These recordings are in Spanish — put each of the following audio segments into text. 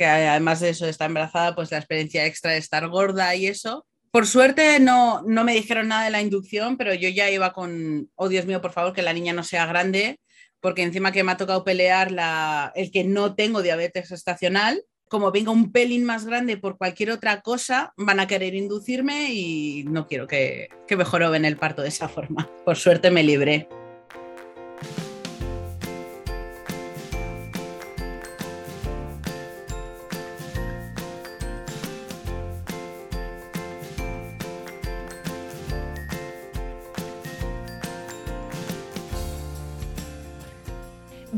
que además de eso de estar embarazada, pues la experiencia extra de estar gorda y eso. Por suerte no, no me dijeron nada de la inducción, pero yo ya iba con, oh Dios mío, por favor, que la niña no sea grande, porque encima que me ha tocado pelear la, el que no tengo diabetes estacional, como venga un pelín más grande por cualquier otra cosa, van a querer inducirme y no quiero que, que me joroben el parto de esa forma. Por suerte me libré.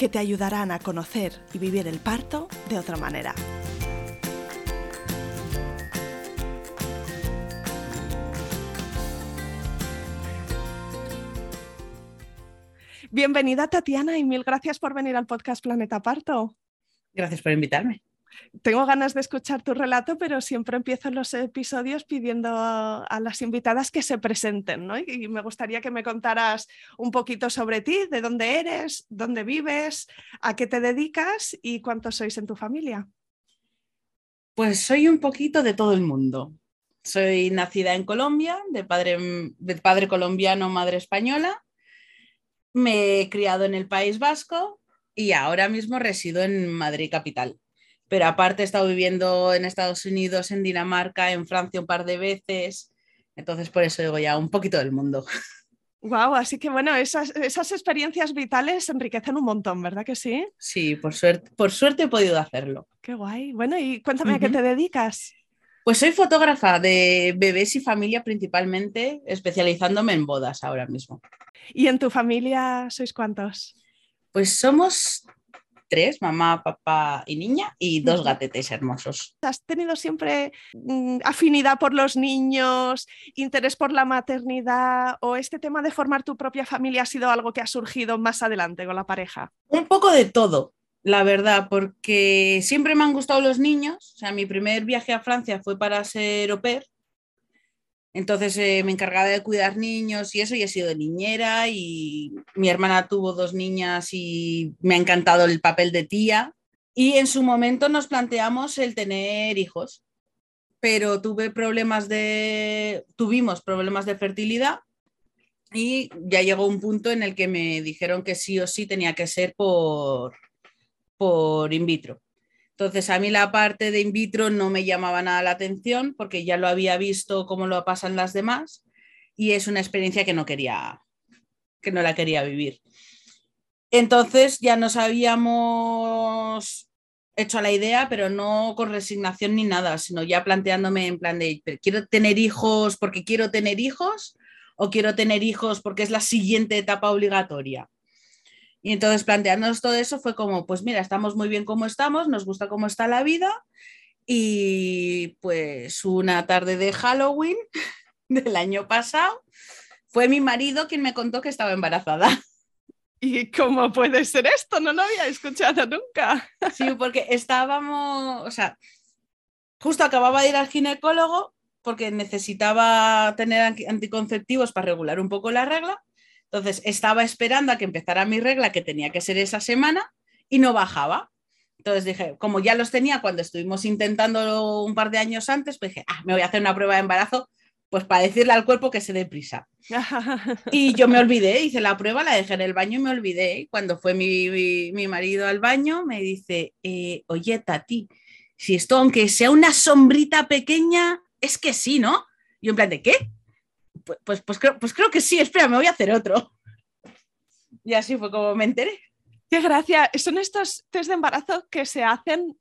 que te ayudarán a conocer y vivir el parto de otra manera. Bienvenida Tatiana y mil gracias por venir al podcast Planeta Parto. Gracias por invitarme tengo ganas de escuchar tu relato, pero siempre empiezo los episodios pidiendo a, las invitadas que se presenten, ¿no? Y, me gustaría que me contaras un poquito sobre ti, de dónde eres, dónde vives, a qué te dedicas y cuántos sois en tu familia. Pues soy un poquito de todo el mundo. Soy nacida en Colombia, de padre, de padre colombiano, madre española. Me he criado en el País Vasco y ahora mismo resido en Madrid capital pero aparte he estado viviendo en Estados Unidos, en Dinamarca, en Francia un par de veces, entonces por eso digo ya un poquito del mundo. Wow, así que bueno, esas, experiencias vitales enriquecen un montón, ¿verdad que sí? Sí, por suerte, por suerte he podido hacerlo. Qué guay. Bueno, y cuéntame a qué te dedicas. Pues soy fotógrafa de bebés y familia principalmente, especializándome en bodas ahora mismo. ¿Y en tu familia sois cuántos? Pues somos tres, mamá, papá y niña, y dos gatetes hermosos. ¿Has tenido siempre mm, afinidad por los niños, interés por la maternidad o este tema de formar tu propia familia ha sido algo que ha surgido más adelante con la pareja? Un poco de todo. La verdad, porque siempre me han gustado los niños. O sea, mi primer viaje a Francia fue para ser au pair entonces eh, me encargaba de cuidar niños y eso, y he sido niñera y mi hermana tuvo dos niñas y me ha encantado el papel de tía. Y en su momento nos planteamos el tener hijos, pero tuve problemas de, tuvimos problemas de fertilidad y ya llegó un punto en el que me dijeron que sí o sí tenía que ser por, por in vitro. Entonces, a mí la parte de in vitro no me llamaba nada la atención porque ya lo había visto cómo lo pasan las demás y es una experiencia que no quería, que no la quería vivir. Entonces ya nos habíamos hecho la idea, pero no con resignación ni nada, sino ya planteándome en plan de, ¿quiero tener hijos porque quiero tener hijos o quiero tener hijos porque es la siguiente etapa obligatoria? Y entonces plantearnos todo eso fue como, pues mira, estamos muy bien como estamos, nos gusta cómo está la vida. Y pues una tarde de Halloween del año pasado, fue mi marido quien me contó que estaba embarazada. ¿Y cómo puede ser esto? No lo había escuchado nunca. Sí, porque estábamos, o sea, justo acababa de ir al ginecólogo porque necesitaba tener anticonceptivos para regular un poco la regla entonces estaba esperando a que empezara mi regla, que tenía que ser esa semana, y no bajaba. Entonces dije, como ya los tenía cuando estuvimos intentándolo un par de años antes, pues dije, ah, me voy a hacer una prueba de embarazo, pues para decirle al cuerpo que se dé prisa. y yo me olvidé, hice la prueba, la dejé en el baño y me olvidé. Cuando fue mi, marido al baño, me dice, eh, oye, Tati, si esto, aunque sea una sombrita pequeña, es que sí, ¿no? Y en plan, ¿de qué? Pues, pues, pues, creo, pues creo que sí, espera, me voy a hacer otro. Y así fue como me enteré. Qué gracia. Son estos test de embarazo que se hacen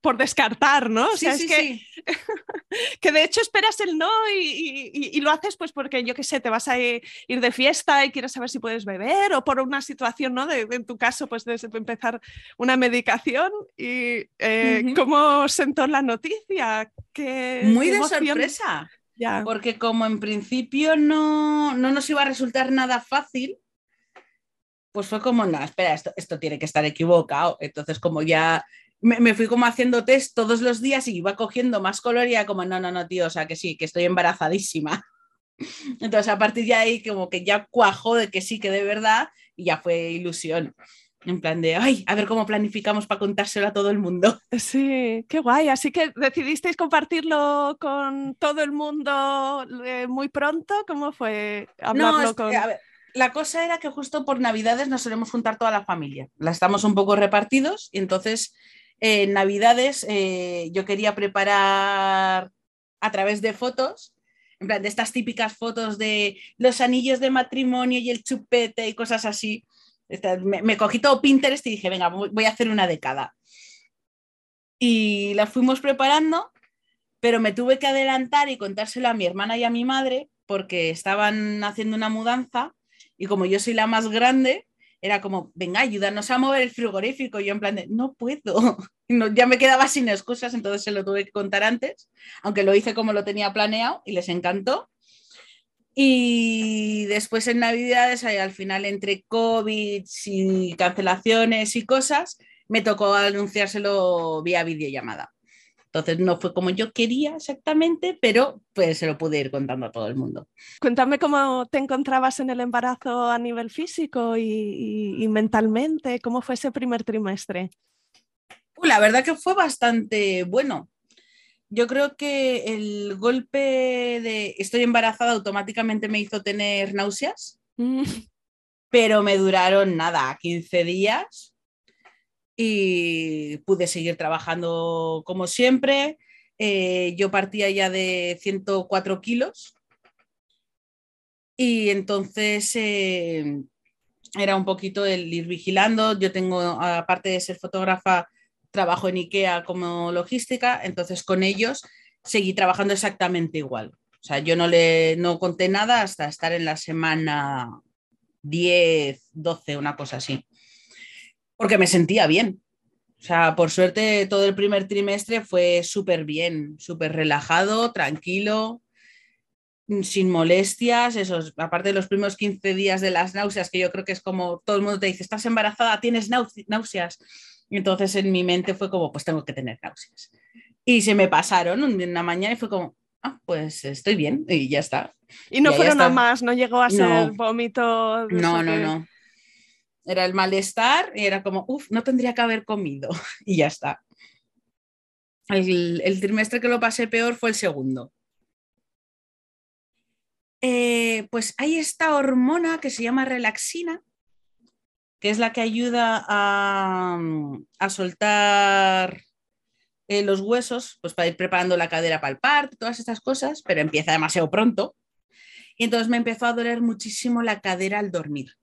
por descartar, ¿no? O sea, es que, que de hecho esperas el no y, lo haces pues porque, yo qué sé, te vas a ir de fiesta y quieres saber si puedes beber o por una situación, ¿no? De, en tu caso, pues de empezar una medicación y eh, cómo sentó la noticia. Muy de sorpresa. Ya. Porque como en principio no, no nos iba a resultar nada fácil, pues fue como, no, espera, esto, esto tiene que estar equivocado. Entonces, como ya me, fui como haciendo test todos los días y iba cogiendo más color y ya como, no, no, no, tío, o sea, que sí, que estoy embarazadísima. Entonces, a partir de ahí, como que ya cuajó de que sí, que de verdad, y ya fue ilusión. En plan de, ay, a ver cómo planificamos para contárselo a todo el mundo. Sí, qué guay. Así que decidisteis compartirlo con todo el mundo eh, muy pronto. ¿Cómo fue hablarlo con.? A ver, la cosa era que justo por Navidades nos solemos juntar toda la familia. La estamos un poco repartidos y entonces en Navidades eh, yo quería preparar a través de fotos, en plan de estas típicas fotos de los anillos de matrimonio y el chupete y cosas así. Me, cogí todo Pinterest y dije, venga, voy a hacer una de cada. Y la fuimos preparando, pero me tuve que adelantar y contárselo a mi hermana y a mi madre porque estaban haciendo una mudanza y como yo soy la más grande, era como, venga, ayúdanos a mover el frigorífico. Yo en plan de, no puedo. ya me quedaba sin excusas, entonces se lo tuve que contar antes, aunque lo hice como lo tenía planeado y les encantó. Y después en Navidades, al final entre COVID y cancelaciones y cosas, me tocó anunciárselo vía videollamada. Entonces no fue como yo quería exactamente, pero pues se lo pude ir contando a todo el mundo. Cuéntame cómo te encontrabas en el embarazo a nivel físico y, mentalmente, cómo fue ese primer trimestre. Uh, la verdad que fue bastante bueno. Yo creo que el golpe de estoy embarazada automáticamente me hizo tener náuseas, mm. pero me duraron nada, 15 días y pude seguir trabajando como siempre. Eh, yo partía ya de 104 kilos y entonces eh, era un poquito el ir vigilando. Yo tengo, aparte de ser fotógrafa, trabajo en IKEA como logística, entonces con ellos seguí trabajando exactamente igual. O sea, yo no le no conté nada hasta estar en la semana 10, 12, una cosa así porque me sentía bien. O sea, por suerte todo el primer trimestre fue súper bien, súper relajado, tranquilo, sin molestias, esos, aparte de los primeros 15 días de las náuseas, que yo creo que es como todo el mundo te dice, estás embarazada, tienes náuseas. Y entonces en mi mente fue como, pues tengo que tener náuseas. Y se me pasaron una mañana y fue como, ah, pues estoy bien y ya está. Y no fueron a más, no llegó a ser vómito. No, no, no era el malestar y era como, uff, no tendría que haber comido y ya está. El, trimestre que lo pasé peor fue el segundo. Eh, pues hay esta hormona que se llama relaxina, que es la que ayuda a, soltar eh, los huesos, pues para ir preparando la cadera para el parto, todas estas cosas, pero empieza demasiado pronto. Y entonces me empezó a doler muchísimo la cadera al dormir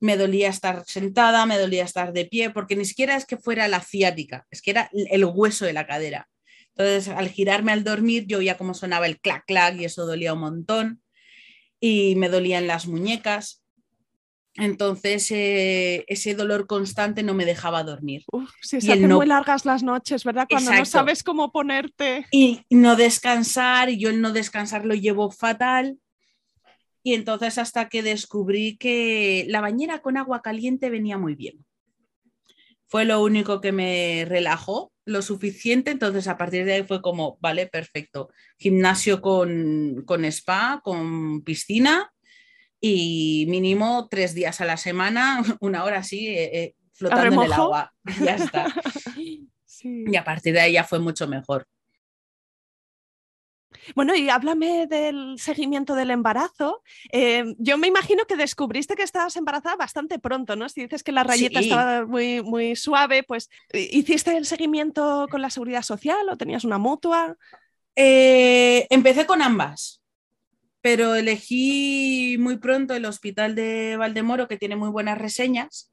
me dolía estar sentada, me dolía estar de pie, porque ni siquiera es que fuera la ciática, es que era el hueso de la cadera. Entonces, al girarme al dormir, yo oía cómo sonaba el clac clac y eso dolía un montón. Y me dolían las muñecas. Entonces, eh, ese dolor constante no me dejaba dormir. se hacen muy largas las noches, ¿verdad? Cuando no sabes cómo ponerte. Y no descansar, y yo el no descansar lo llevo fatal. Y entonces hasta que descubrí que la bañera con agua caliente venía muy bien. Fue lo único que me relajó lo suficiente, entonces a partir de ahí fue como, vale, perfecto. Gimnasio con, spa, con piscina y mínimo tres días a la semana, una hora así, eh, eh, flotando en el agua. Ya está. Y a partir de ahí ya fue mucho mejor. Bueno, y háblame del seguimiento del embarazo. Em, yo me imagino que descubriste que estabas embarazada bastante pronto, ¿no? Si dices que la rayeta estaba muy, muy suave, pues ¿hiciste el seguimiento con la seguridad social o tenías una mutua? Eh, empecé con ambas, pero elegí muy pronto el hospital de Valdemoro, que tiene muy buenas reseñas,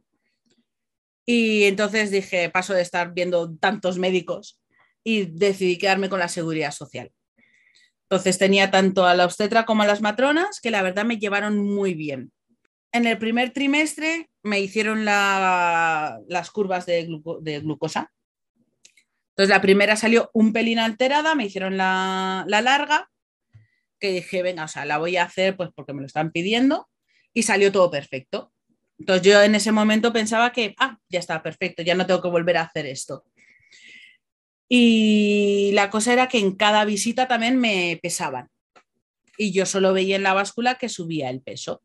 Y entonces dije, paso de estar viendo tantos médicos y decidí quedarme con la seguridad social. Entonces tenía tanto a la obstetra como a las matronas que la verdad me llevaron muy bien. En el primer trimestre me hicieron las curvas de, glucosa. Entonces la primera salió un pelín alterada, me hicieron la, la larga, que dije, venga, o sea, la voy a hacer pues porque me lo están pidiendo y salió todo perfecto. Entonces yo en ese momento pensaba que, ah, ya está perfecto, ya no tengo que volver a hacer esto. Y la cosa era que en cada visita también me pesaban. Y yo solo veía en la báscula que subía el peso.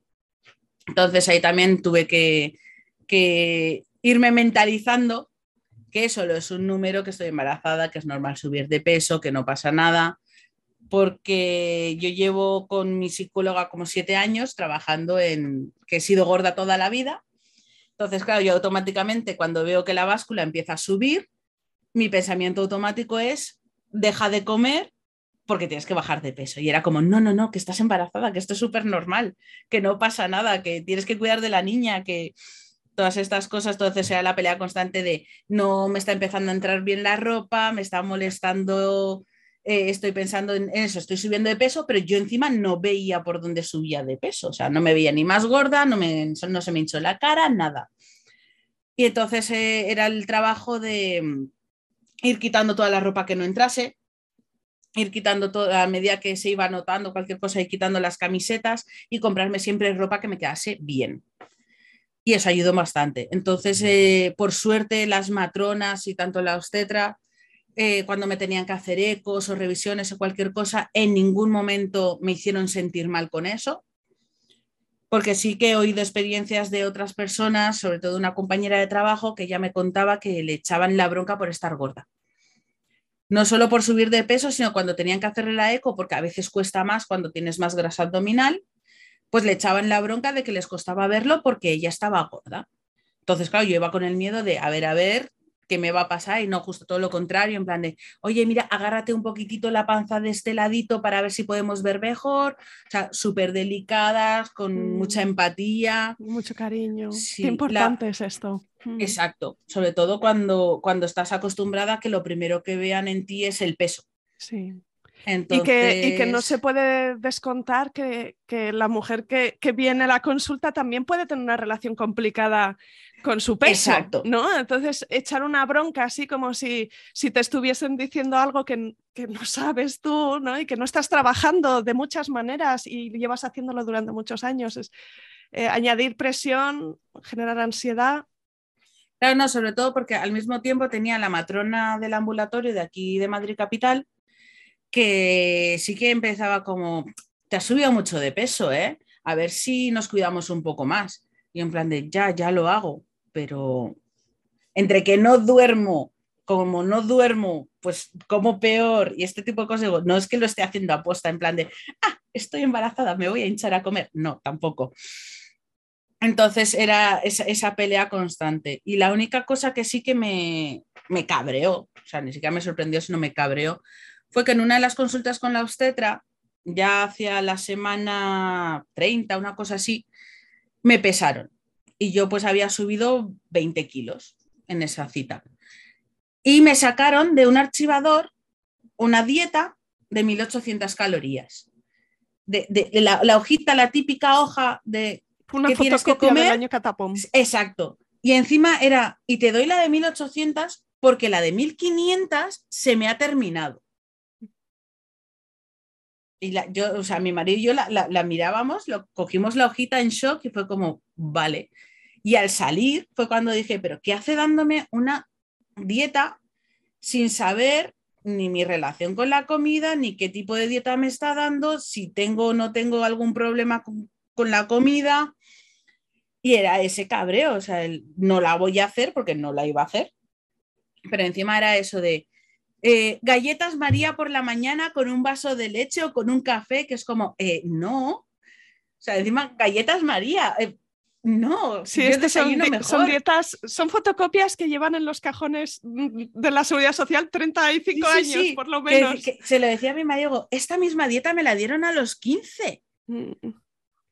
Entonces ahí también tuve que, irme mentalizando que solo es un número, que estoy embarazada, que es normal subir de peso, que no pasa nada, porque yo llevo con mi psicóloga como siete años trabajando en que he sido gorda toda la vida. Entonces, claro, yo automáticamente cuando veo que la báscula empieza a subir, mi pensamiento automático es, deja de comer porque tienes que bajar de peso. Y era como, no, no, no, que estás embarazada, que esto es súper normal, que no pasa nada, que tienes que cuidar de la niña, que todas estas cosas, entonces era la pelea constante de, no me está empezando a entrar bien la ropa, me está molestando, eh, estoy pensando en eso, estoy subiendo de peso, pero yo encima no veía por dónde subía de peso, o sea, no me veía ni más gorda, no, me, no se me hinchó la cara, nada. Y entonces eh, era el trabajo de ir quitando toda la ropa que no entrase, ir quitando toda a medida que se iba notando cualquier cosa, y quitando las camisetas y comprarme siempre ropa que me quedase bien. Y eso ayudó bastante. Entonces, eh, por suerte, las matronas y tanto la obstetra, eh, cuando me tenían que hacer ecos o revisiones o cualquier cosa, en ningún momento me hicieron sentir mal con eso. Porque sí que he oído experiencias de otras personas, sobre todo una compañera de trabajo, que ya me contaba que le echaban la bronca por estar gorda no solo por subir de peso, sino cuando tenían que hacerle la eco, porque a veces cuesta más cuando tienes más grasa abdominal, pues le echaban la bronca de que les costaba verlo porque ella estaba gorda. Entonces, claro, yo iba con el miedo de, a ver, a ver, qué me va a pasar y no justo todo lo contrario, en plan de, oye, mira, agárrate un poquitito la panza de este ladito para ver si podemos ver mejor, o sea, súper delicadas, con mm. mucha empatía. Mucho cariño. qué importante es esto. Mm. Exacto, sobre todo cuando, cuando estás acostumbrada a que lo primero que vean en ti es el peso. Sí. Y, que, no se puede descontar que, la mujer que, viene a la consulta también puede tener una relación complicada con su peso. Exacto. ¿no? Entonces, echar una bronca así como si, si te estuviesen diciendo algo que, no sabes tú ¿no? y que no estás trabajando de muchas maneras y llevas haciéndolo durante muchos años. Es, eh, añadir presión, generar ansiedad. Claro, no, sobre todo porque al mismo tiempo tenía la matrona del ambulatorio de aquí de Madrid Capital que sí que empezaba como, te has subido mucho de peso, ¿eh? A ver si nos cuidamos un poco más. Y en plan de, ya, ya lo hago, pero entre que no duermo, como no duermo, pues como peor y este tipo de cosas, no es que lo esté haciendo aposta en plan de, ah, estoy embarazada, me voy a hinchar a comer. No, tampoco. Entonces era esa, esa, pelea constante. Y la única cosa que sí que me, me cabreó, o sea, ni siquiera me sorprendió, sino me cabreó, fue que en una de las consultas con la obstetra, ya hacia la semana 30, una cosa así, me pesaron. Y yo pues había subido 20 kilos en esa cita. Y me sacaron de un archivador una dieta de 1800 calorías. De, la, hojita, la típica hoja de una que tienes que comer. Del año catapum. Exacto. Y encima era, y te doy la de 1800 porque la de 1500 se me ha terminado. Y yo, o sea, mi marido y yo la, mirábamos, lo, cogimos la hojita en shock y fue como, vale. Y al salir fue cuando dije, pero ¿qué hace dándome una dieta sin saber ni mi relación con la comida, ni qué tipo de dieta me está dando, si tengo o no tengo algún problema con, la comida? Y era ese cabreo, o sea, no la voy a hacer porque no la iba a hacer. Pero encima era eso de, eh, galletas María por la mañana con un vaso de leche o con un café, que es como, eh, no. O sea, encima, galletas María. Eh, no, sí, son, son, dietas, son fotocopias que llevan en los cajones de la seguridad social 35 años, por lo menos. se lo decía a mi marido, esta misma dieta me la dieron a los 15. Mm.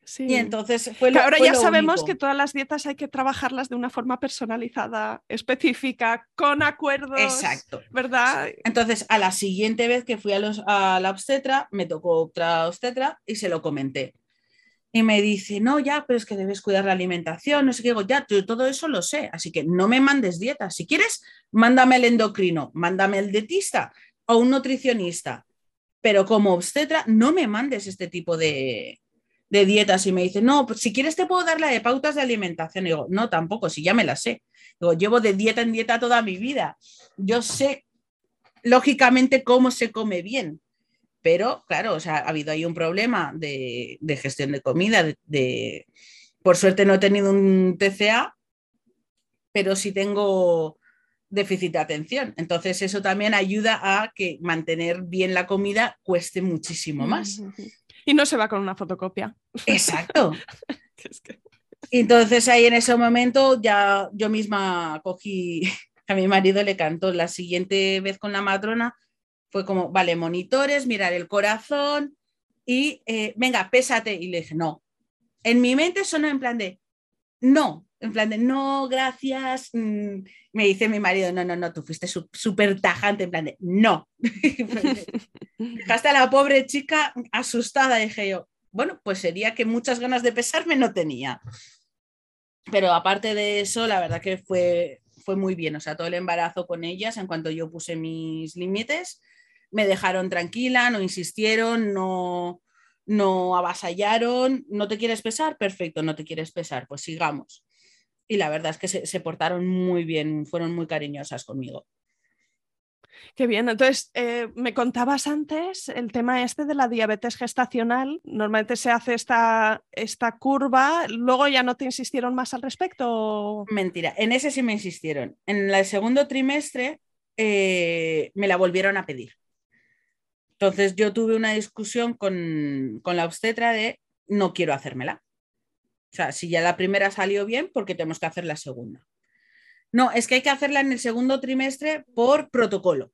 Sí. Y entonces fue Que lo ahora fue ya lo sabemos único. que todas las dietas hay que trabajarlas de una forma personalizada, específica, con acuerdos. Exacto. ¿Verdad? Entonces, a la siguiente vez que fui a, los- a la obstetra, me tocó otra obstetra y se lo comenté. Y me dice, no, ya, pero es que debes cuidar la alimentación, no sé qué, digo, ya, todo eso lo sé, así que no me mandes dietas. Si quieres, mándame el endocrino, mándame el dietista o un nutricionista, pero como obstetra, no me mandes este tipo de, de dietas. Y me dice, no, pues si quieres te puedo dar la de pautas de alimentación. Y digo, no, tampoco, si ya me la sé. Digo, llevo de dieta en dieta toda mi vida. Yo sé lógicamente cómo se come bien. Pero, claro, o sea, ha habido ahí un problema de, de gestión de comida. De, de- por suerte no he tenido un TCA, pero sí tengo déficit de atención. Entonces, eso también ayuda a que mantener bien la comida cueste muchísimo más. Y no se va con una fotocopia. Exacto. Que es que- Entonces ahí en ese momento ya yo misma cogí, a mi marido le cantó la siguiente vez con la matrona, fue como, vale, monitores, mirar el corazón y eh, venga, pésate. Y le dije, no. En mi mente sonó en plan de, no, en plan de, no, gracias. Mm, Me dice mi marido, no, no, no, tú fuiste súper tajante, en plan de, no. Dejaste a la pobre chica asustada, dije yo. Bueno, pues sería que muchas ganas de pesarme no tenía. Pero aparte de eso, la verdad que fue, fue muy bien. O sea, todo el embarazo con ellas, en cuanto yo puse mis límites, me dejaron tranquila, no insistieron, no, no avasallaron. ¿No te quieres pesar? Perfecto, no te quieres pesar, pues sigamos. Y la verdad es que se, se portaron muy bien, fueron muy cariñosas conmigo. Qué bien. Entonces, eh, me contabas antes el tema este de la diabetes gestacional. Normalmente se hace esta, esta curva, luego ya no te insistieron más al respecto. Mentira, en ese sí me insistieron. En el segundo trimestre eh, me la volvieron a pedir. Entonces yo tuve una discusión con, con la obstetra de no quiero hacérmela. O sea, si ya la primera salió bien, ¿por qué tenemos que hacer la segunda? No, es que hay que hacerla en el segundo trimestre por protocolo.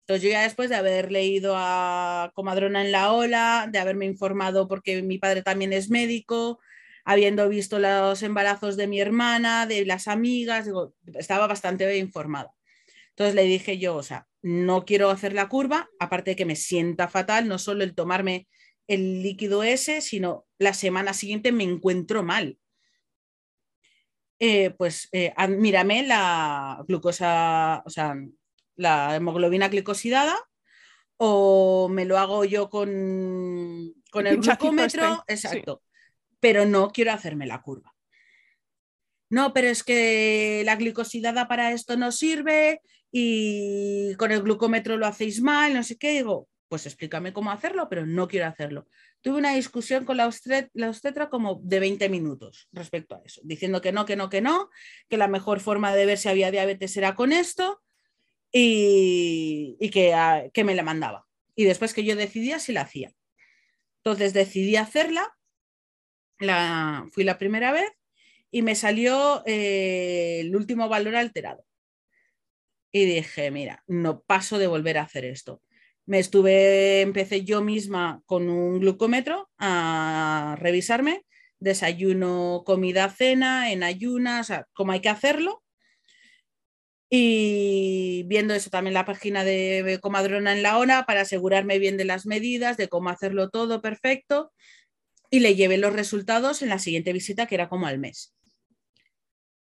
Entonces yo ya después de haber leído a Comadrona en la ola, de haberme informado porque mi padre también es médico, habiendo visto los embarazos de mi hermana, de las amigas, estaba bastante informada. Entonces le dije yo, o sea, no quiero hacer la curva, aparte de que me sienta fatal, no solo el tomarme el líquido ese, sino la semana siguiente me encuentro mal. Eh, pues eh, mírame la glucosa, o sea, la hemoglobina glicosidada, o me lo hago yo con, con el, glucómetro, este, sí. exacto, pero no quiero hacerme la curva. No, pero es que la glicosidada para esto no sirve y con el glucómetro lo hacéis mal, no sé qué. Digo, pues explícame cómo hacerlo, pero no quiero hacerlo. Tuve una discusión con la, obstet- la obstetra como de 20 minutos respecto a eso, diciendo que no, que no, que no, que la mejor forma de ver si había diabetes era con esto y, que, ah, que me la mandaba. Y después que yo decidía si la hacía. Entonces decidí hacerla, la, fui la primera vez y me salió eh, el último valor alterado. Y dije, mira, no paso de volver a hacer esto. Me estuve, empecé yo misma con un glucómetro a revisarme, desayuno, comida, cena, en ayunas, o sea, cómo hay que hacerlo. Y viendo eso también la página de Comadrona en la hora para asegurarme bien de las medidas, de cómo hacerlo todo perfecto. Y le llevé los resultados en la siguiente visita, que era como al mes.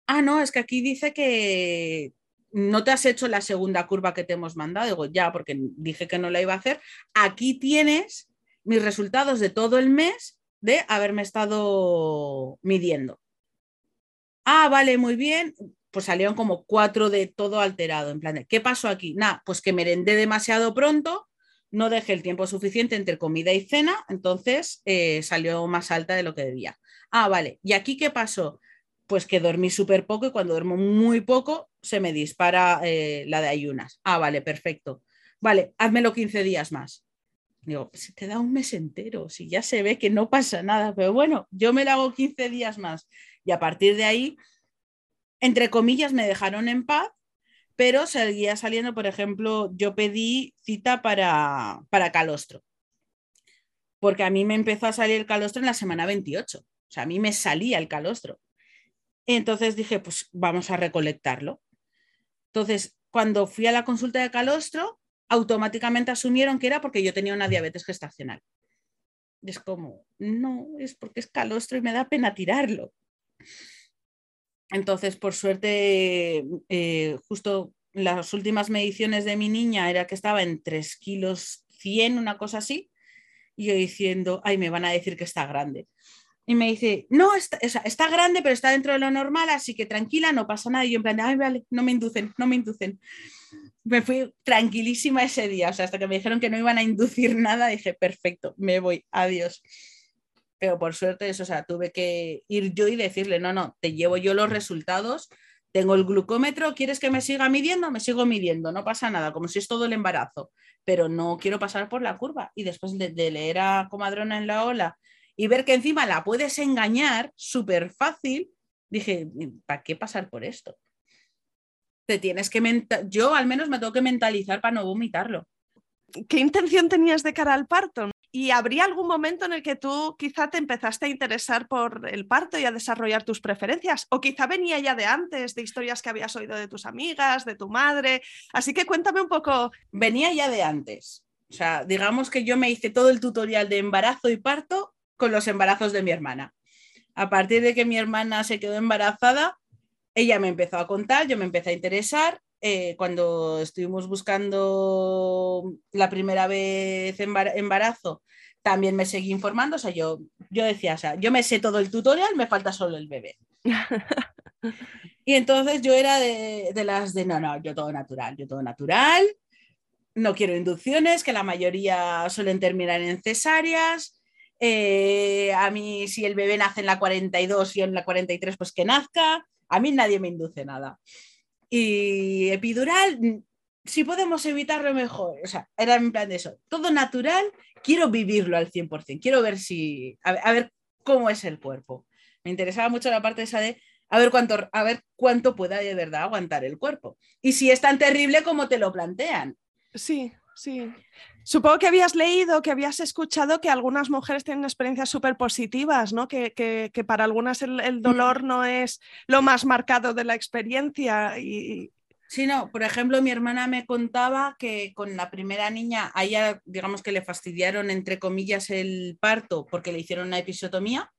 Ah, no, es que aquí dice que no te has hecho la segunda curva que te hemos mandado. Digo, ya, porque dije que no la iba a hacer. Aquí tienes mis resultados de todo el mes de haberme estado midiendo. Ah, vale, muy bien. Pues salieron como cuatro de todo alterado. En plan, ¿qué pasó aquí? Nada, pues que merendé demasiado pronto, no dejé el tiempo suficiente entre comida y cena, entonces eh, salió más alta de lo que debía. Ah, vale. ¿Y aquí qué pasó? Pues que dormí súper poco y cuando duermo muy poco se me dispara eh, la de ayunas. Ah, vale, perfecto. Vale, házmelo 15 días más. Digo, se te da un mes entero, si ya se ve que no pasa nada, pero bueno, yo me lo hago 15 días más. Y a partir de ahí, entre comillas, me dejaron en paz, pero seguía saliendo, por ejemplo, yo pedí cita para, para calostro. porque a mí me empezó a salir el calostro en la semana 28. O sea, a mí me salía el calostro. Entonces dije, pues vamos a recolectarlo. Entonces, cuando fui a la consulta de calostro, automáticamente asumieron que era porque yo tenía una diabetes gestacional. es como, no, es porque es calostro y me da pena tirarlo. Entonces, por suerte, eh, justo las últimas mediciones de mi niña era que estaba en 3 kilos 100, una cosa así, y yo diciendo, ay, me van a decir que está grande. Y me dice, no, está, está grande, pero está dentro de lo normal, así que tranquila, no pasa nada. Y yo en plan, vale, no me inducen, no me inducen. Me fui tranquilísima ese día, o sea, hasta que me dijeron que no iban a inducir nada, dije, perfecto, me voy, adiós. Pero por suerte, eso, o sea, tuve que ir yo y decirle, no, no, te llevo yo los resultados tengo el glucómetro, ¿quieres que me siga midiendo? Me sigo midiendo, no pasa nada, como si es todo el embarazo, pero no quiero pasar por la curva. Y después de, leer a Comadrona en la ola y ver que encima la puedes engañar súper fácil, dije, ¿para qué pasar por esto? Te tienes que, yo al menos me tengo que mentalizar para no vomitarlo. ¿Qué intención tenías de cara al parto? ¿Y habría algún momento en el que tú quizá te empezaste a interesar por el parto y a desarrollar tus preferencias? O quizá venía ya de antes, de historias que habías oído de tus amigas, de tu madre. Así que cuéntame un poco. Venía ya de antes. O sea, digamos que yo me hice todo el tutorial de embarazo y parto con los embarazos de mi hermana. A partir de que mi hermana se quedó embarazada, ella me empezó a contar, yo me empecé a interesar eh, cuando estuvimos buscando la primera vez embarazo, también me seguí informando, o sea, yo, yo decía, o sea, yo me sé todo el tutorial, me falta solo el bebé. y entonces yo era de, de, las de, no, no, yo todo natural, yo todo natural, no quiero inducciones, que la mayoría suelen terminar en cesáreas. Eh, a mí, si el bebé nace en la 42 y en la 43, pues que nazca. A mí nadie me induce nada. Y epidural, mm, si podemos evitarlo mejor. O sea, era en plan de eso. Todo natural, quiero vivirlo al 100%. Quiero ver si, a ver, cómo es el cuerpo. Me interesaba mucho la parte esa de a ver cuánto, a ver cuánto pueda de verdad aguantar el cuerpo. Y si es tan terrible como te lo plantean. Sí, sí. Supongo que habías leído, que habías escuchado que algunas mujeres tienen experiencias súper positivas, ¿no? Que, para algunas el, dolor no es lo más marcado de la experiencia. Y... Sí, no, por ejemplo, mi hermana me contaba que con la primera niña, a ella, digamos que le fastidiaron, entre comillas, el parto porque le hicieron una episiotomía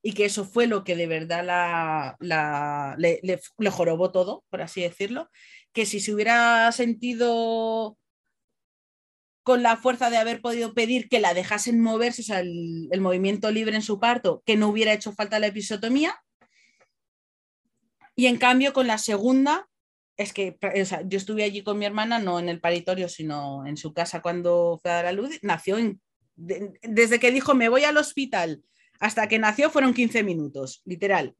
y que eso fue lo que de verdad la, le, le jorobó todo, por así decirlo, que si se hubiera sentido con la fuerza de haber podido pedir que la dejasen moverse, o sea, el, movimiento libre en su parto, que no hubiera hecho falta la episotomía. Y en cambio, con la segunda, es que yo estuve allí con mi hermana, no en el paritorio, sino en su casa cuando fue a dar a luz, nació desde que dijo me voy al hospital hasta que nació fueron 15 minutos, literal.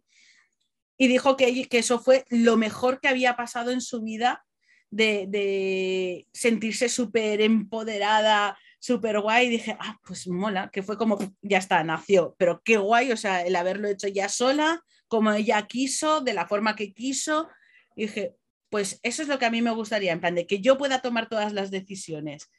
Y dijo que, que eso fue lo mejor que había pasado en su vida de, sentirse súper empoderada, súper guay, dije, ah, pues mola, que fue como, ya está, nació, pero qué guay, o sea, el haberlo hecho ya sola, como ella quiso, de la forma que quiso, dije, pues eso es lo que a mí me gustaría, en plan de que yo pueda tomar todas las decisiones.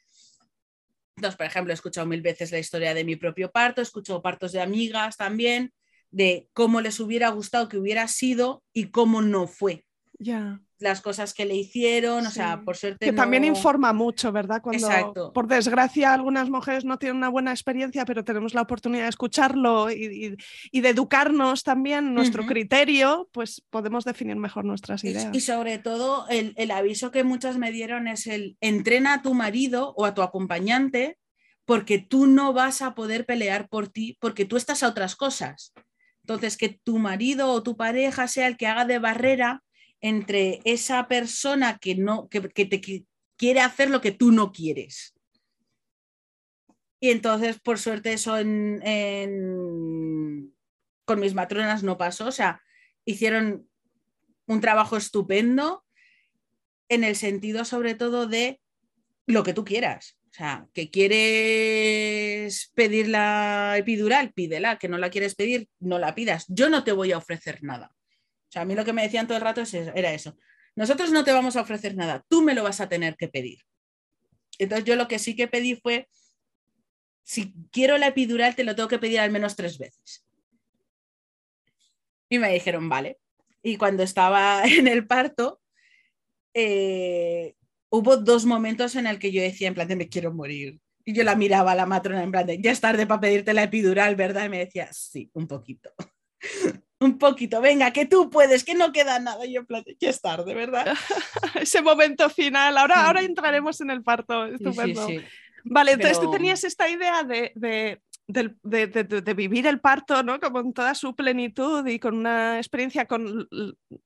Entonces, por ejemplo, he escuchado mil veces la historia de mi propio parto, he escuchado partos de amigas también, de cómo les hubiera gustado que hubiera sido y cómo no fue. Ya las cosas que le hicieron, o sea, por suerte. Que también informa mucho, ¿verdad? Cuando, por desgracia, algunas mujeres no tienen una buena experiencia, pero tenemos la oportunidad de escucharlo y, de educarnos también, nuestro criterio, pues podemos definir mejor nuestras ideas. Y, sobre todo, el, el aviso que muchas me dieron es el entrena a tu marido o a tu acompañante porque tú no vas a poder pelear por ti, porque tú estás a otras cosas. Entonces, que tu marido o tu pareja sea el que haga de barrera entre esa persona que, no, que, te quiere hacer lo que tú no quieres. Y entonces, por suerte, eso con mis matronas no pasó. O sea, hicieron un trabajo estupendo en el sentido sobre todo de lo que tú quieras. O sea, que quieres pedir la epidural, pídela, que no la quieres pedir, no la pidas. Yo no te voy a ofrecer nada. O sea, a mí lo que me decían todo el rato era eso. Nosotros no te vamos a ofrecer nada, tú me lo vas a tener que pedir. Entonces yo lo que sí que pedí fue si quiero la epidural te lo tengo que pedir al menos tres veces. Y me dijeron, vale. Y cuando estaba en el parto, eh, hubo dos momentos en el que yo decía, en plan, de me quiero morir. Y yo la miraba a la matrona en plan de, ya es tarde para pedirte la epidural, ¿verdad? Y me decía, sí, un poquito. un poquito, venga, que tú puedes, que no queda nada. Y yo ya es tarde, ¿verdad? Ese momento final. Ahora, ahora entraremos en el parto. Estupendo. Sí, sí, Vale, entonces tú tenías esta idea de, de, de, vivir el parto, ¿no? Como en toda su plenitud y con una experiencia con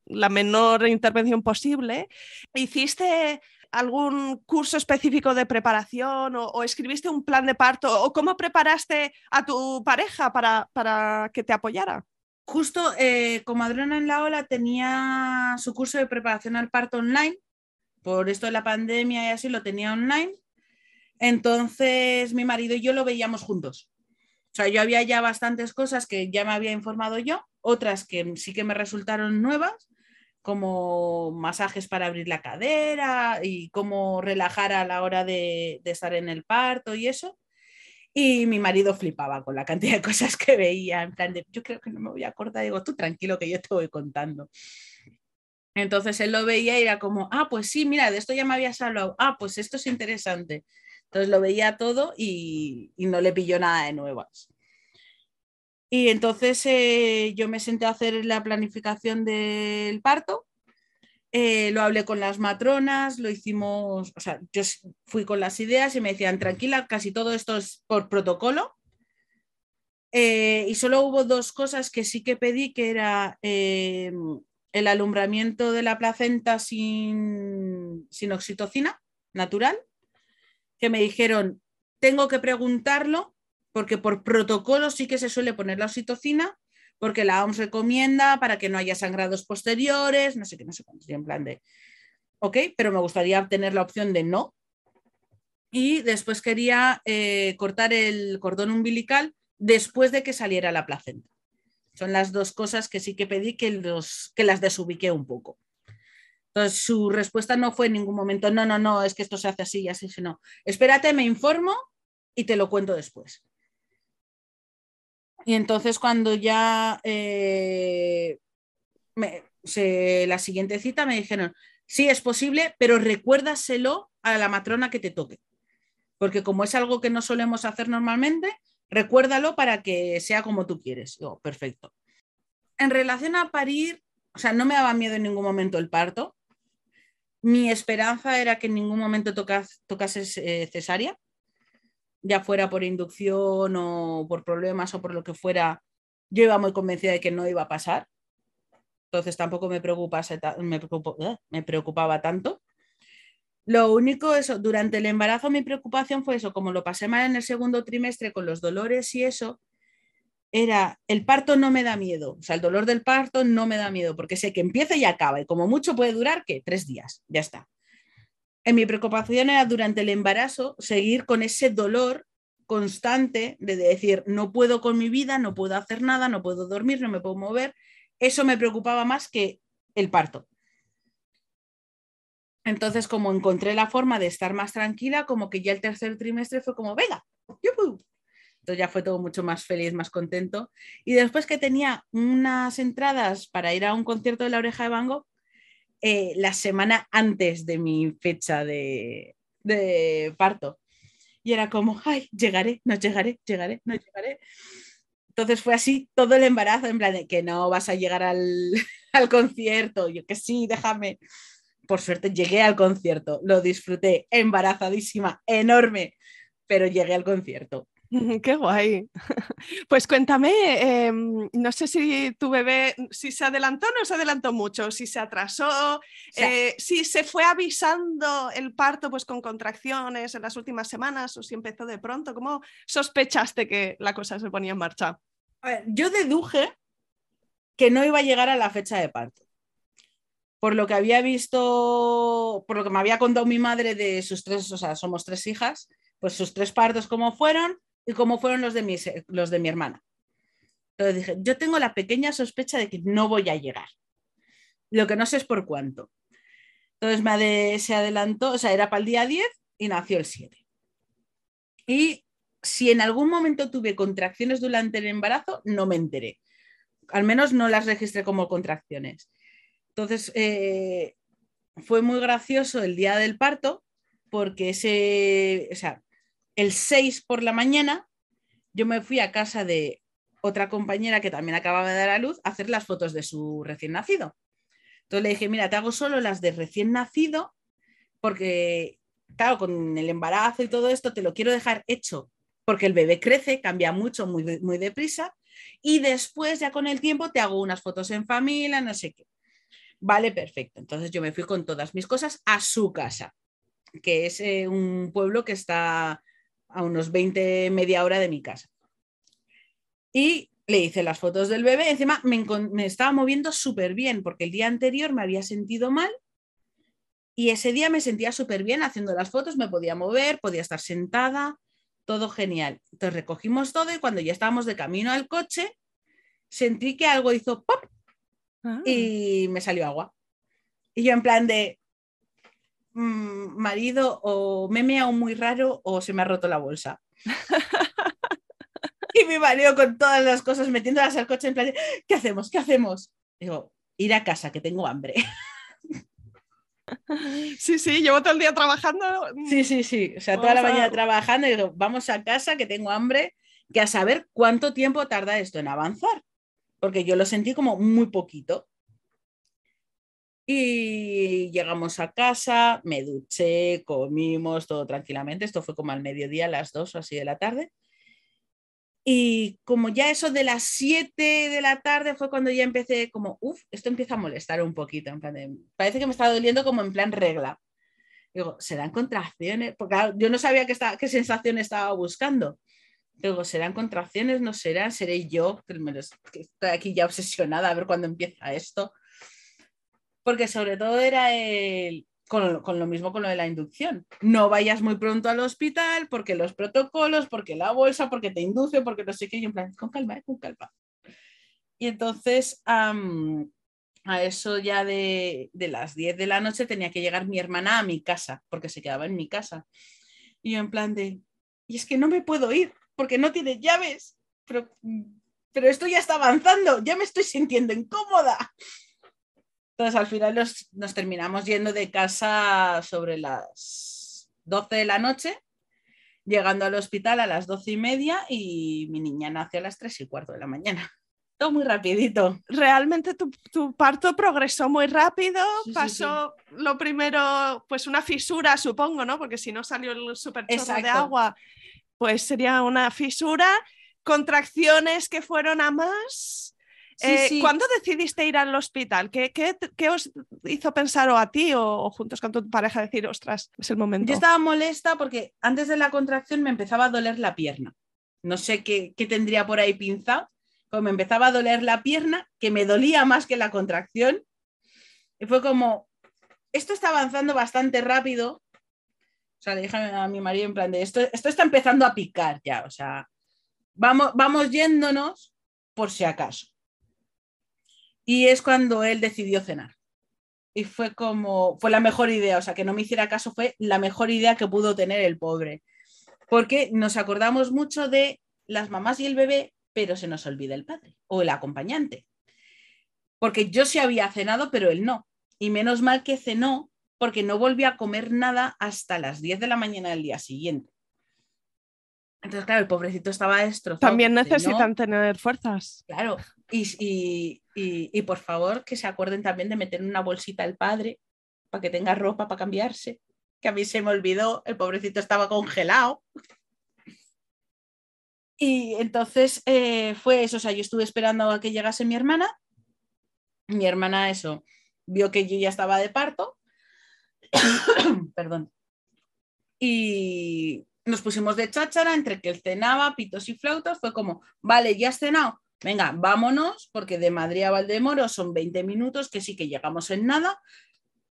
la menor intervención posible. ¿Hiciste algún curso específico de preparación o, escribiste un plan de parto o cómo preparaste a tu pareja para, para que te apoyara? Justo eh, como Adriana en la Ola tenía su curso de preparación al parto online, por esto de la pandemia y así lo tenía online, entonces mi marido y yo lo veíamos juntos. O sea, yo había ya bastantes cosas que ya me había informado yo, otras que sí que me resultaron nuevas, como masajes para abrir la cadera y cómo relajar a la hora de, estar en el parto y eso. Y mi marido flipaba con la cantidad de cosas que veía, en plan de, yo creo que no me voy a acordar, digo, tú tranquilo que yo te voy contando. Entonces él lo veía y era como, ah, pues sí, mira, de esto ya me habías hablado, ah, pues esto es interesante. Entonces lo veía todo y, no le pilló nada de nuevas. Y entonces eh, yo me senté a hacer la planificación del parto, eh, lo hablé con las matronas, lo hicimos, o sea, yo fui con las ideas y me decían, tranquila, casi todo esto es por protocolo. Eh, y solo hubo dos cosas que sí que pedí, que era el alumbramiento de la placenta sin, sin oxitocina natural que me dijeron, tengo que preguntarlo porque por protocolo sí que se suele poner la oxitocina, porque la OMS recomienda para que no haya sangrados posteriores, no sé qué, no sé cuántos, en plan de, ok, pero me gustaría tener la opción de no. Y después quería eh, cortar el cordón umbilical después de que saliera la placenta. Son las dos cosas que sí que pedí que, los, que las desubiqué un poco. Entonces, su respuesta no fue en ningún momento, no, no, no, es que esto se hace así y así, sino, espérate, me informo y te lo cuento después. Y entonces cuando ya eh, la siguiente cita me dijeron, sí es posible, pero recuérdaselo a la matrona que te toque. Porque como es algo que no solemos hacer normalmente, recuérdalo para que sea como tú quieres. perfecto. En relación a parir, o sea, no me daba miedo en ningún momento el parto. Mi esperanza era que en ningún momento tocase eh, cesárea, ya fuera por inducción o por problemas o por lo que fuera. Yo iba muy convencida de que no iba a pasar. Entonces tampoco me, me, eh, me preocupaba tanto. Lo único, eso, durante el embarazo mi preocupación fue eso, como lo pasé mal en el segundo trimestre con los dolores y eso, era, el parto no me da miedo, o sea, el dolor del parto no me da miedo, porque sé que empieza y acaba, y como mucho puede durar, ¿qué? Tres días, ya está. En mi preocupación era durante el embarazo seguir con ese dolor constante de decir, no puedo con mi vida, no puedo hacer nada, no puedo dormir, no me puedo mover. Eso me preocupaba más que el parto. Entonces, como encontré la forma de estar más tranquila, como que ya el tercer trimestre fue como, venga, entonces ya fue todo mucho más feliz, más contento. Y después que tenía unas entradas para ir a un concierto de la oreja de Van eh, la semana antes de mi fecha de, parto. Y era como, ay, llegaré, no llegaré, llegaré, no llegaré. Entonces fue así todo el embarazo, en plan de que no vas a llegar al, al concierto. Yo que sí, déjame. Por suerte llegué al concierto, lo disfruté, embarazadísima, enorme, pero llegué al concierto. Qué guay. Pues cuéntame, em, no sé si tu bebé, si se adelantó o no se adelantó mucho, si se atrasó, eh, si se fue avisando el parto pues con contracciones en las últimas semanas o si empezó de pronto, ¿cómo sospechaste que la cosa se ponía en marcha? yo deduje que no iba a llegar a la fecha de parto. Por lo que había visto, por lo que me había contado mi madre de sus tres, o sea, somos tres hijas, pues sus tres partos cómo fueron, y cómo fueron los de mi, los de mi hermana. Entonces dije, yo tengo la pequeña sospecha de que no voy a llegar. Lo que no sé es por cuánto. Entonces me se adelantó, o sea, era para el día 10 y nació el 7. Y si en algún momento tuve contracciones durante el embarazo, no me enteré. Al menos no las registré como contracciones. Entonces, eh, fue muy gracioso el día del parto, porque ese, o sea, el 6 por la mañana, yo me fui a casa de otra compañera que también acababa de dar a luz a hacer las fotos de su recién nacido. Entonces le dije, mira, te hago solo las de recién nacido, porque, claro, con el embarazo y todo esto, te lo quiero dejar hecho, porque el bebé crece, cambia mucho, muy, muy deprisa, y después, ya con el tiempo, te hago unas fotos en familia, no sé qué. Vale, perfecto. Entonces yo me fui con todas mis cosas a su casa, que es eh, un pueblo que está a unos 20, media hora de mi casa. Y le hice las fotos del bebé. Encima me, me estaba moviendo súper bien porque el día anterior me había sentido mal y ese día me sentía súper bien haciendo las fotos, me podía mover, podía estar sentada, todo genial. Entonces recogimos todo y cuando ya estábamos de camino al coche, sentí que algo hizo pop ah. y me salió agua. Y yo en plan de, mm, marido, o me he meado muy raro o se me ha roto la bolsa. y mi marido con todas las cosas metiéndolas al coche en plan, ¿qué hacemos? ¿Qué hacemos? Digo, ir a casa, que tengo hambre. Sí, sí, llevo todo el día trabajando. Sí, sí, sí. O sea, toda la mañana trabajando y digo, vamos a casa, que tengo hambre, que a saber cuánto tiempo tarda esto en avanzar. Porque yo lo sentí como muy poquito. Y llegamos a casa, me duché, comimos todo tranquilamente. Esto fue como al mediodía, a las dos o así de la tarde. Y como ya eso de las 7 de la tarde fue cuando ya empecé como, uff, esto empieza a molestar un poquito. parece que me está doliendo como en plan regla. Digo, ¿serán contracciones? Porque yo no sabía qué, qué sensación estaba buscando. Digo, ¿serán contracciones? ¿No serán? ¿Seré yo? Que estoy aquí ya obsesionada a ver cuándo empieza esto. Porque sobre todo era el, con, lo mismo con lo de la inducción. No vayas muy pronto al hospital porque los protocolos, porque la bolsa, porque te induce, porque no sé qué, y en plan, con calma, eh, con calma. Y entonces, a eso ya de, de, las 10 de la noche tenía que llegar mi hermana a mi casa, porque se quedaba en mi casa. Y yo en plan de, y es que no me puedo ir porque no tiene llaves, pero, pero esto ya está avanzando, ya me estoy sintiendo incómoda. Entonces al final nos, terminamos yendo de casa sobre las 12 de la noche, llegando al hospital a las 12 y media y mi niña nació a las 3 y cuarto de la mañana. Todo muy rapidito. Realmente tu, parto progresó muy rápido, pasó lo primero, pues una fisura, supongo, ¿no? Porque si no salió el super de agua, pues sería una fisura, contracciones que fueron a más eh, ¿Cuándo decidiste ir al hospital? ¿Qué, os hizo pensar o a ti o, juntos con tu pareja decir, ostras, es el momento? Yo estaba molesta porque antes de la contracción me empezaba a doler la pierna. No sé qué, tendría por ahí pinzado, pero me empezaba a doler la pierna, que me dolía más que la contracción. Y fue como, esto está avanzando bastante rápido. O sea, le dije a mi marido en plan de, esto, esto está empezando a picar ya. O sea, vamos, vamos yéndonos por si acaso. Y es cuando él decidió cenar. Y fue como, fue la mejor idea, o sea, que no me hiciera caso fue la mejor idea que pudo tener el pobre. Porque nos acordamos mucho de las mamás y el bebé, pero se nos olvida el padre o el acompañante. Porque yo sí había cenado, pero él no. Y menos mal que cenó porque no volvió a comer nada hasta las 10 de la mañana del día siguiente. Entonces, claro, el pobrecito estaba destrozado. También necesitan tener fuerzas. Claro, y, por favor que se acuerden también de meter en una bolsita al padre para que tenga ropa para cambiarse, que a mí se me olvidó, el pobrecito estaba congelado. Y entonces eh, fue eso, o sea, yo estuve esperando a que llegase mi hermana, mi hermana eso, vio que yo ya estaba de parto, perdón, y nos pusimos de cháchara entre que él cenaba, pitos y flautas, fue como, vale, ya has cenado, venga, vámonos, porque de Madrid a Valdemoro son 20 minutos, que sí que llegamos en nada,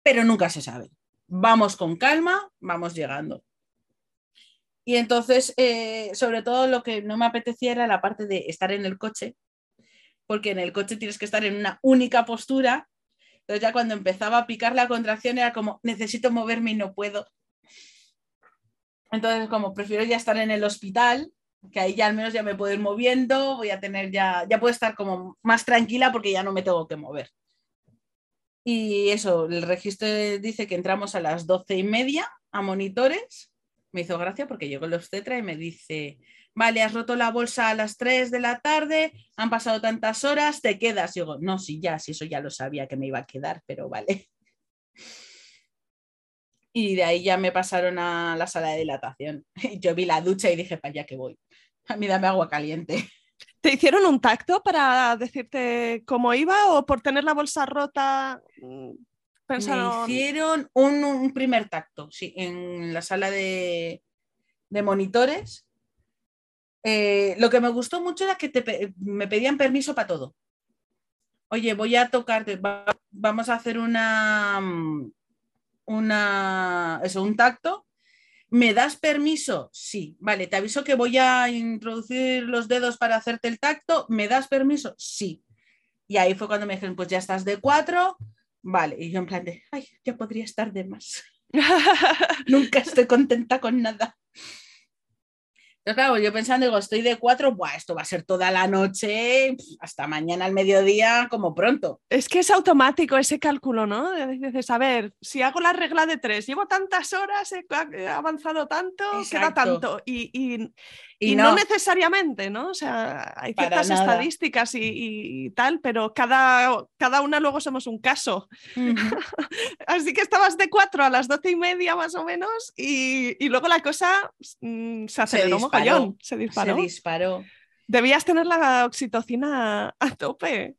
pero nunca se sabe. Vamos con calma, vamos llegando. Y entonces, eh, sobre todo lo que no me apetecía era la parte de estar en el coche, porque en el coche tienes que estar en una única postura. Entonces ya cuando empezaba a picar la contracción era como, necesito moverme y no puedo. Entonces, como prefiero ya estar en el hospital, que ahí ya al menos ya me puedo ir moviendo, voy a tener ya, ya puedo estar como más tranquila porque ya no me tengo que mover. Y eso, el registro dice que entramos a las doce y media a monitores. Me hizo gracia porque llegó el obstetra y me dice, vale, has roto la bolsa a las 3 de la tarde, han pasado tantas horas, te quedas. Y digo, no, sí, ya, sí, eso ya lo sabía que me iba a quedar, pero vale. Y de ahí ya me pasaron a la sala de dilatación. Yo vi la ducha y dije, para allá que voy. A mí dame agua caliente. ¿Te hicieron un tacto para decirte cómo iba o por tener la bolsa rota? Mm, pensaron... Me hicieron un, primer tacto, sí, en la sala de, monitores. Eh, lo que me gustó mucho era que me pedían permiso para todo. Oye, voy a tocarte, vamos a hacer una, mm, una, eso, un tacto ¿Me das permiso? Sí. Vale, te aviso que voy a introducir los dedos para hacerte el tacto. ¿Me das permiso? Sí. Y ahí fue cuando me dijeron, pues ya estás de cuatro. Vale. Y yo en plan de, ay, ya podría estar de más. Nunca estoy contenta con nada claro, yo pensando, digo, estoy de cuatro, Buah, esto va a ser toda la noche, hasta mañana al mediodía, como pronto. Es que es automático ese cálculo, ¿no? Dices, a ver, si hago la regla de tres, llevo tantas horas, he avanzado tanto, queda tanto. Y, y, no. necesariamente, ¿no? O sea, hay ciertas estadísticas y, tal, pero cada, cada una luego somos un caso. Así que estabas de cuatro a las doce y media más o menos y, luego la cosa mm, se aceleró se disparó. Se disparó. Debías tener la oxitocina a tope.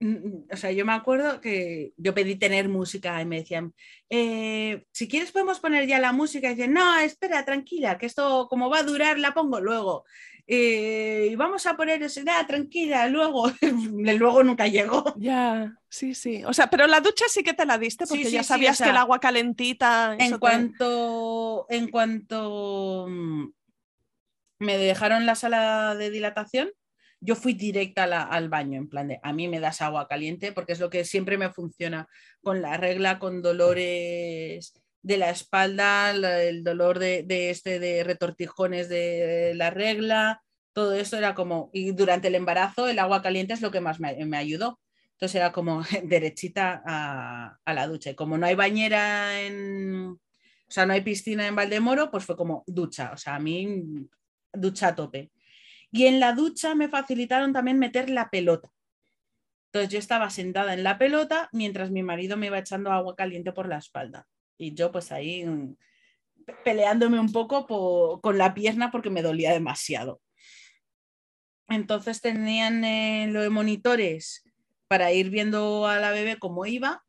Mm, mm, o sea, yo me acuerdo que yo pedí tener música y me decían, eh, si quieres podemos poner ya la música. Y decían, no, espera, tranquila, que esto como va a durar la pongo luego. Eh, y vamos a poner eso, nada, tranquila, luego. luego nunca llegó. Ya, sí, sí. O sea, pero la ducha sí que te la diste porque ya sabías que el agua calentita. En cuanto, en cuanto mm, me dejaron la sala de dilatación, yo fui directa al baño, en plan de, a mí me das agua caliente porque es lo que siempre me funciona con la regla, con dolores de la espalda, el dolor de, este de retortijones de la regla, todo eso era como, y durante el embarazo el agua caliente es lo que más me, ayudó. Entonces era como derechita a, a, la ducha. Y como no hay bañera en, o sea, no hay piscina en Valdemoro, pues fue como ducha, o sea, a mí ducha a tope. Y en la ducha me facilitaron también meter la pelota. Entonces yo estaba sentada en la pelota mientras mi marido me iba echando agua caliente por la espalda. Y yo pues ahí mm, peleándome un poco con la pierna porque me dolía demasiado. Entonces tenían eh, lo de monitores para ir viendo a la bebé cómo iba.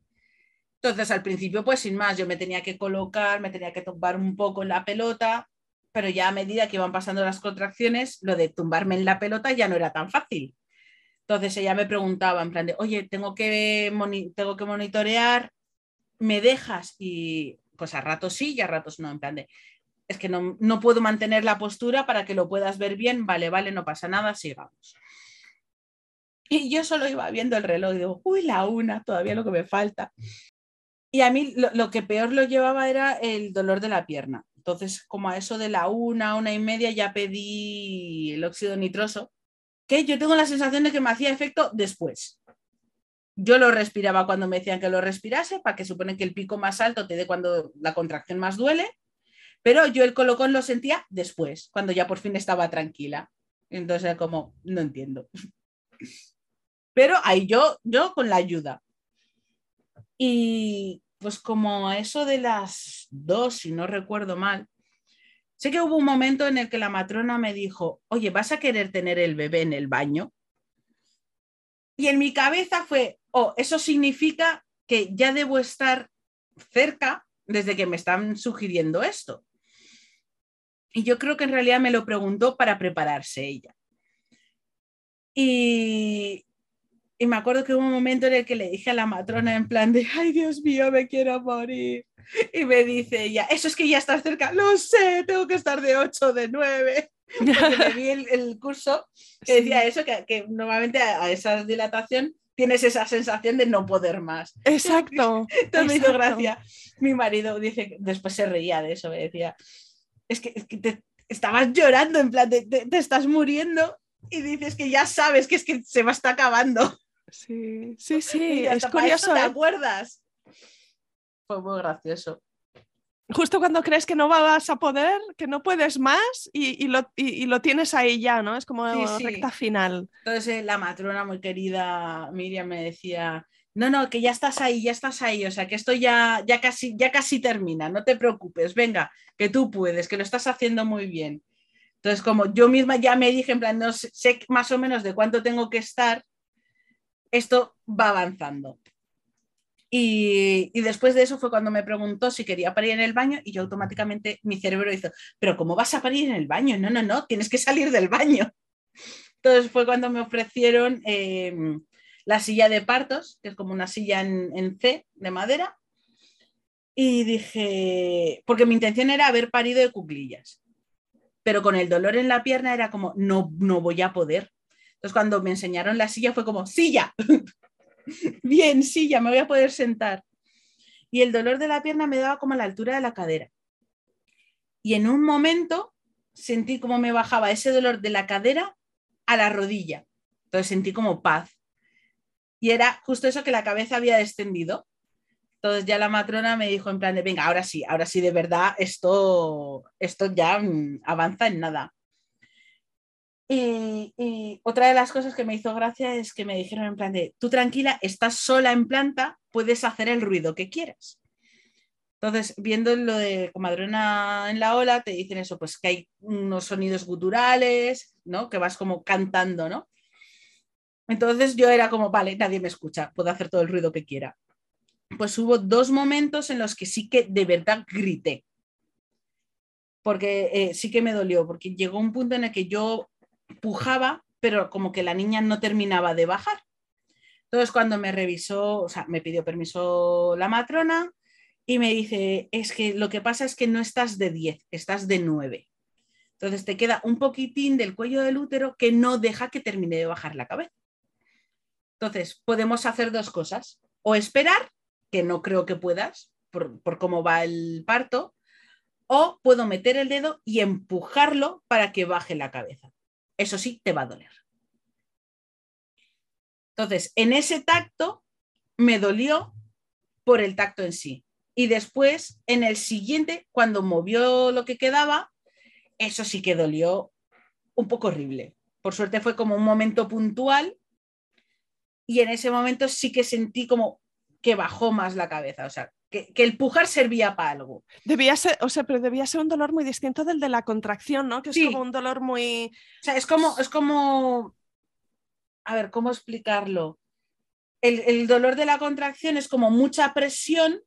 Entonces al principio pues sin más, yo me tenía que colocar, me tenía que tomar un poco en la pelota pero ya a medida que iban pasando las contracciones, lo de tumbarme en la pelota ya no era tan fácil. Entonces ella me preguntaba en plan de, oye, tengo que, tengo que monitorear, ¿me dejas? Y pues a ratos sí y a ratos no, en plan de, es que no, no puedo mantener la postura para que lo puedas ver bien, vale, vale, no pasa nada, sigamos. Y yo solo iba viendo el reloj y digo, uy, la una, todavía lo que me falta. Y a mí lo, lo que peor lo llevaba era el dolor de la pierna. Entonces, como a eso de la una, una y media, ya pedí el óxido nitroso, que yo tengo la sensación de que me hacía efecto después. Yo lo respiraba cuando me decían que lo respirase, para que supone que el pico más alto te dé cuando la contracción más duele, pero yo el colocón lo sentía después, cuando ya por fin estaba tranquila. Entonces, como, no entiendo. Pero ahí yo, yo con la ayuda. Y pues como eso de las dos, si no recuerdo mal, sé que hubo un momento en el que la matrona me dijo, oye, ¿vas a querer tener el bebé en el baño? Y en mi cabeza fue, oh, eso significa que ya debo estar cerca desde que me están sugiriendo esto. Y yo creo que en realidad me lo preguntó para prepararse ella. Y, y me acuerdo que hubo un momento en el que le dije a la matrona en plan de, ay Dios mío, me quiero morir. Y me dice ella, eso es que ya estás cerca. Lo sé, tengo que estar de 8, de 9. Porque me vi el, curso que decía eso, que, que normalmente a, esa dilatación tienes esa sensación de no poder más. Exacto. Entonces me hizo gracia. Mi marido dice, después se reía de eso, me decía, es que, estabas llorando, en plan, te, te estás muriendo y dices que ya sabes que es que se va a estar acabando. Sí, sí, sí, Y es hasta para eso curioso. ¿Te ¿eh? acuerdas? Fue muy gracioso. Justo cuando crees que no vas a poder, que no puedes más y, y lo, y- y lo tienes ahí ya, ¿no? Es como Sí, sí. recta final. Entonces eh, la matrona muy querida Miriam me decía, no, no, que ya estás ahí, ya estás ahí, o sea, que esto ya, ya, casi, ya casi termina, no te preocupes, venga, que tú puedes, que lo estás haciendo muy bien. Entonces, como yo misma ya me dije, en plan, no sé, sé más o menos de cuánto tengo que estar, esto va avanzando. Y, después de eso fue cuando me preguntó si quería parir en el baño y yo automáticamente mi cerebro hizo, pero ¿cómo vas a parir en el baño? No, no, no, tienes que salir del baño. Entonces fue cuando me ofrecieron eh, la silla de partos, que es como una silla en, en C de madera. Y dije, porque mi intención era haber parido de cuclillas, pero con el dolor en la pierna era como, no, no voy a poder. Entonces cuando me enseñaron la silla fue como, silla, bien, silla, me voy a poder sentar. Y el dolor de la pierna me daba como a la altura de la cadera. Y en un momento sentí como me bajaba ese dolor de la cadera a la rodilla. Entonces sentí como paz. Y era justo eso que la cabeza había descendido. Entonces ya la matrona me dijo en plan de, venga, ahora sí, ahora sí, de verdad, esto, esto ya mm, avanza en nada. Y, y otra de las cosas que me hizo gracia es que me dijeron en plan de, tú tranquila, estás sola en planta, puedes hacer el ruido que quieras. Entonces, viendo lo de comadrona en la ola, te dicen eso, pues que hay unos sonidos guturales, ¿no? Que vas como cantando, ¿no? Entonces yo era como, vale, nadie me escucha, puedo hacer todo el ruido que quiera. Pues hubo dos momentos en los que sí que de verdad grité. Porque eh, sí que me dolió, porque llegó un punto en el que yo pujaba, pero como que la niña no terminaba de bajar. Entonces cuando me revisó, o sea, me pidió permiso la matrona y me dice, es que lo que pasa es que no estás de 10, estás de 9. Entonces te queda un poquitín del cuello del útero que no deja que termine de bajar la cabeza. Entonces, podemos hacer dos cosas. O esperar, que no creo que puedas, por, por cómo va el parto, o puedo meter el dedo y empujarlo para que baje la cabeza. Eso sí, te va a doler. Entonces, en ese tacto me dolió por el tacto en sí. Y después, en el siguiente, cuando movió lo que quedaba, eso sí que dolió un poco horrible. Por suerte fue como un momento puntual y en ese momento sí que sentí como que bajó más la cabeza, o sea, que, que el pujar servía para algo. Debía ser, o sea, pero debía ser un dolor muy distinto del de la contracción, ¿no? Que es como un dolor muy. O sea, es como, es como, a ver, ¿cómo explicarlo? El, el dolor de la contracción es como mucha presión,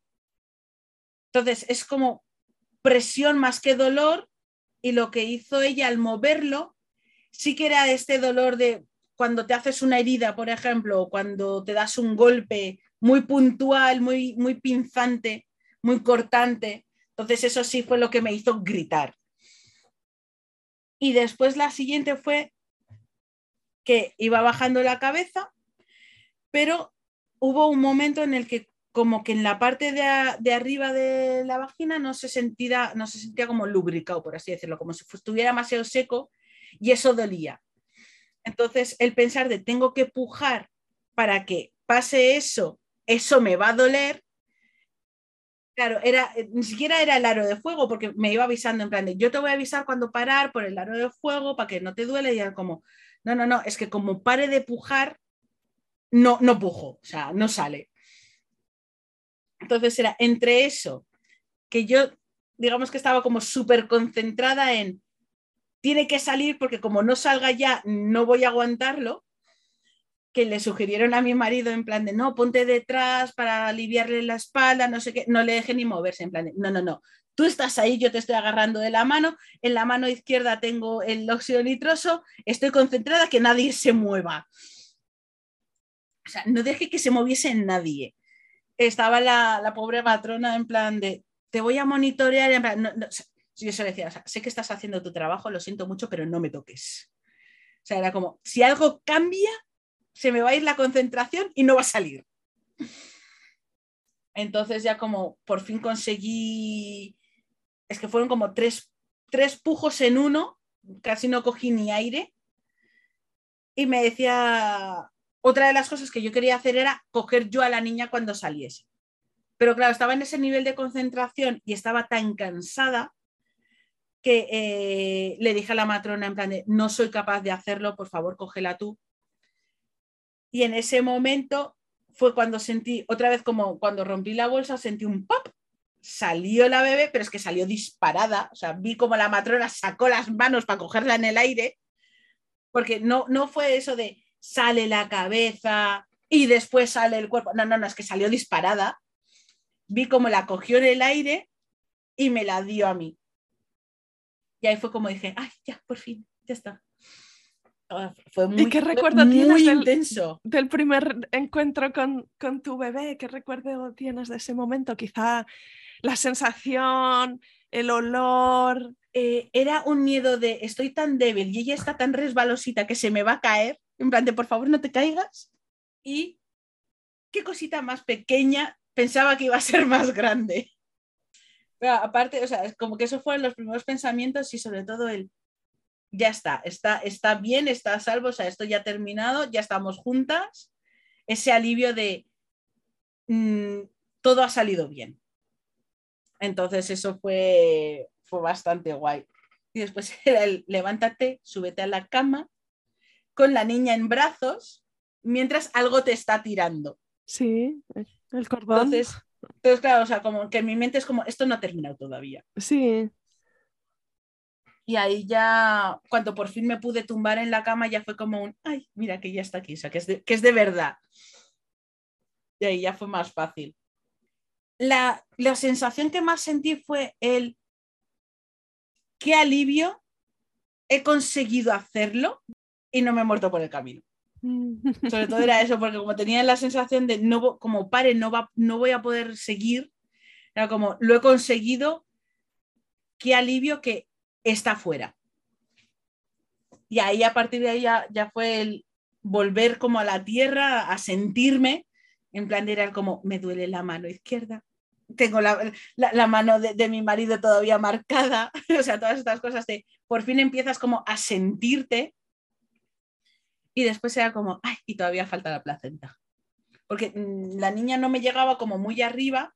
entonces es como presión más que dolor y lo que hizo ella al moverlo sí que era este dolor de cuando te haces una herida, por ejemplo, o cuando te das un golpe muy puntual, muy, muy pinzante, muy cortante. Entonces eso sí fue lo que me hizo gritar. Y después la siguiente fue que iba bajando la cabeza, pero hubo un momento en el que como que en la parte de, de arriba de la vagina no se, sentía, no se sentía como lubricado, por así decirlo, como si estuviera demasiado seco y eso dolía. Entonces, el pensar de tengo que pujar para que pase eso, eso me va a doler. Claro, era, eh, ni siquiera era el aro de fuego, porque me iba avisando en plan de yo te voy a avisar cuando parar por el aro de fuego para que no te duele. Y era como, no, no, no, es que como pare de pujar, no, no pujo, o sea, no sale. Entonces era entre eso, que yo, digamos que estaba como súper concentrada en tiene que salir porque como no salga ya, no voy a aguantarlo, que le sugirieron a mi marido en plan de no, ponte detrás para aliviarle la espalda, no sé qué, no le deje ni moverse, en plan de no, no, no, tú estás ahí, yo te estoy agarrando de la mano, en la mano izquierda tengo el óxido nitroso, estoy concentrada que nadie se mueva. O sea, no deje que se moviese nadie. Estaba la, la pobre patrona en plan de te voy a monitorear, en plan, no, yo se decía, o sea, sé que estás haciendo tu trabajo, lo siento mucho, pero no me toques. O sea, era como, si algo cambia, se me va a ir la concentración y no va a salir. Entonces ya como por fin conseguí, es que fueron como tres, tres pujos en uno, casi no cogí ni aire. Y me decía, otra de las cosas que yo quería hacer era coger yo a la niña cuando saliese. Pero claro, estaba en ese nivel de concentración y estaba tan cansada que eh, le dije a la matrona en plan de, no soy capaz de hacerlo, por favor, cógela tú. Y en ese momento fue cuando sentí, otra vez como cuando rompí la bolsa, sentí un pop, salió la bebé, pero es que salió disparada, o sea, vi como la matrona sacó las manos para cogerla en el aire, porque no, no fue eso de sale la cabeza y después sale el cuerpo, no, no, no, es que salió disparada, vi como la cogió en el aire y me la dio a mí. Y ahí fue como dije, ay, ya, por fin, ya está. Ah, fue muy, ¿Y qué recuerdo tienes muy del, intenso. del primer encuentro con, con tu bebé? ¿Qué recuerdo tienes de ese momento? Quizá la sensación, el olor. Eh, era un miedo de estoy tan débil y ella está tan resbalosita que se me va a caer. En plan de por favor no te caigas. Y qué cosita más pequeña pensaba que iba a ser más grande. Pero aparte, o sea, como que esos fueron los primeros pensamientos y sobre todo el ya está, está, está bien, está a salvo, o sea, esto ya ha terminado, ya estamos juntas. Ese alivio de mm, todo ha salido bien. Entonces eso fue, fue bastante guay. Y después era el levántate, súbete a la cama con la niña en brazos mientras algo te está tirando. Sí, el cordón. Entonces, entonces, claro, o sea, como que en mi mente es como, esto no ha terminado todavía. Sí, Y ahí ya, cuando por fin me pude tumbar en la cama, ya fue como un, ay, mira que ya está aquí, o sea, que es de, que es de verdad. Y ahí ya fue más fácil. La, la sensación que más sentí fue el, qué alivio, he conseguido hacerlo y no me he muerto por el camino. Sobre todo era eso, porque como tenía la sensación de no, como pare, no, va, no voy a poder seguir, era como, lo he conseguido, qué alivio que está fuera. Y ahí a partir de ahí ya, fue el volver como a la tierra, a sentirme, en plan de era como, me duele la mano izquierda, tengo la mano de, de mi marido todavía marcada, o sea, todas estas cosas de, por fin empiezas como a sentirte y después era como, ay, y todavía falta la placenta. Porque mm, la niña no me llegaba como muy arriba,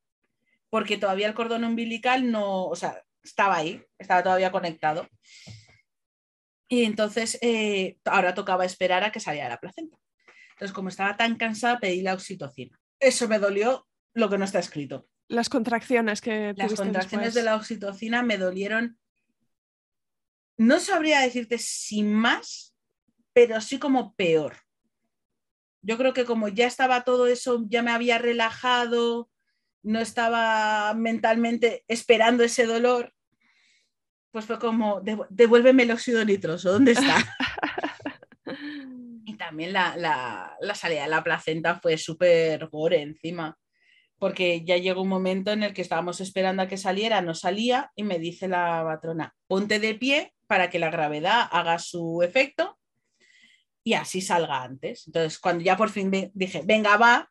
porque todavía el cordón umbilical no, o sea, estaba ahí, estaba todavía conectado. Y entonces eh, ahora tocaba esperar a que saliera la placenta. Entonces, como estaba tan cansada, pedí la oxitocina. Eso me dolió lo que no está escrito. las contracciones que Las contracciones después. de la oxitocina me dolieron. No sabría decirte si más, pero sí como peor. Yo creo que como ya estaba todo eso, ya me había relajado, no estaba mentalmente esperando ese dolor, pues fue como, "Devu- devuélveme el óxido nitroso, ¿dónde está? Y también la, la- la salida de la placenta fue súper gore encima, porque ya llegó un momento en el que estábamos esperando a que saliera, no salía y me dice la patrona, ponte de pie para que la gravedad haga su efecto y así salga antes. Entonces, cuando ya por fin dije, venga, va,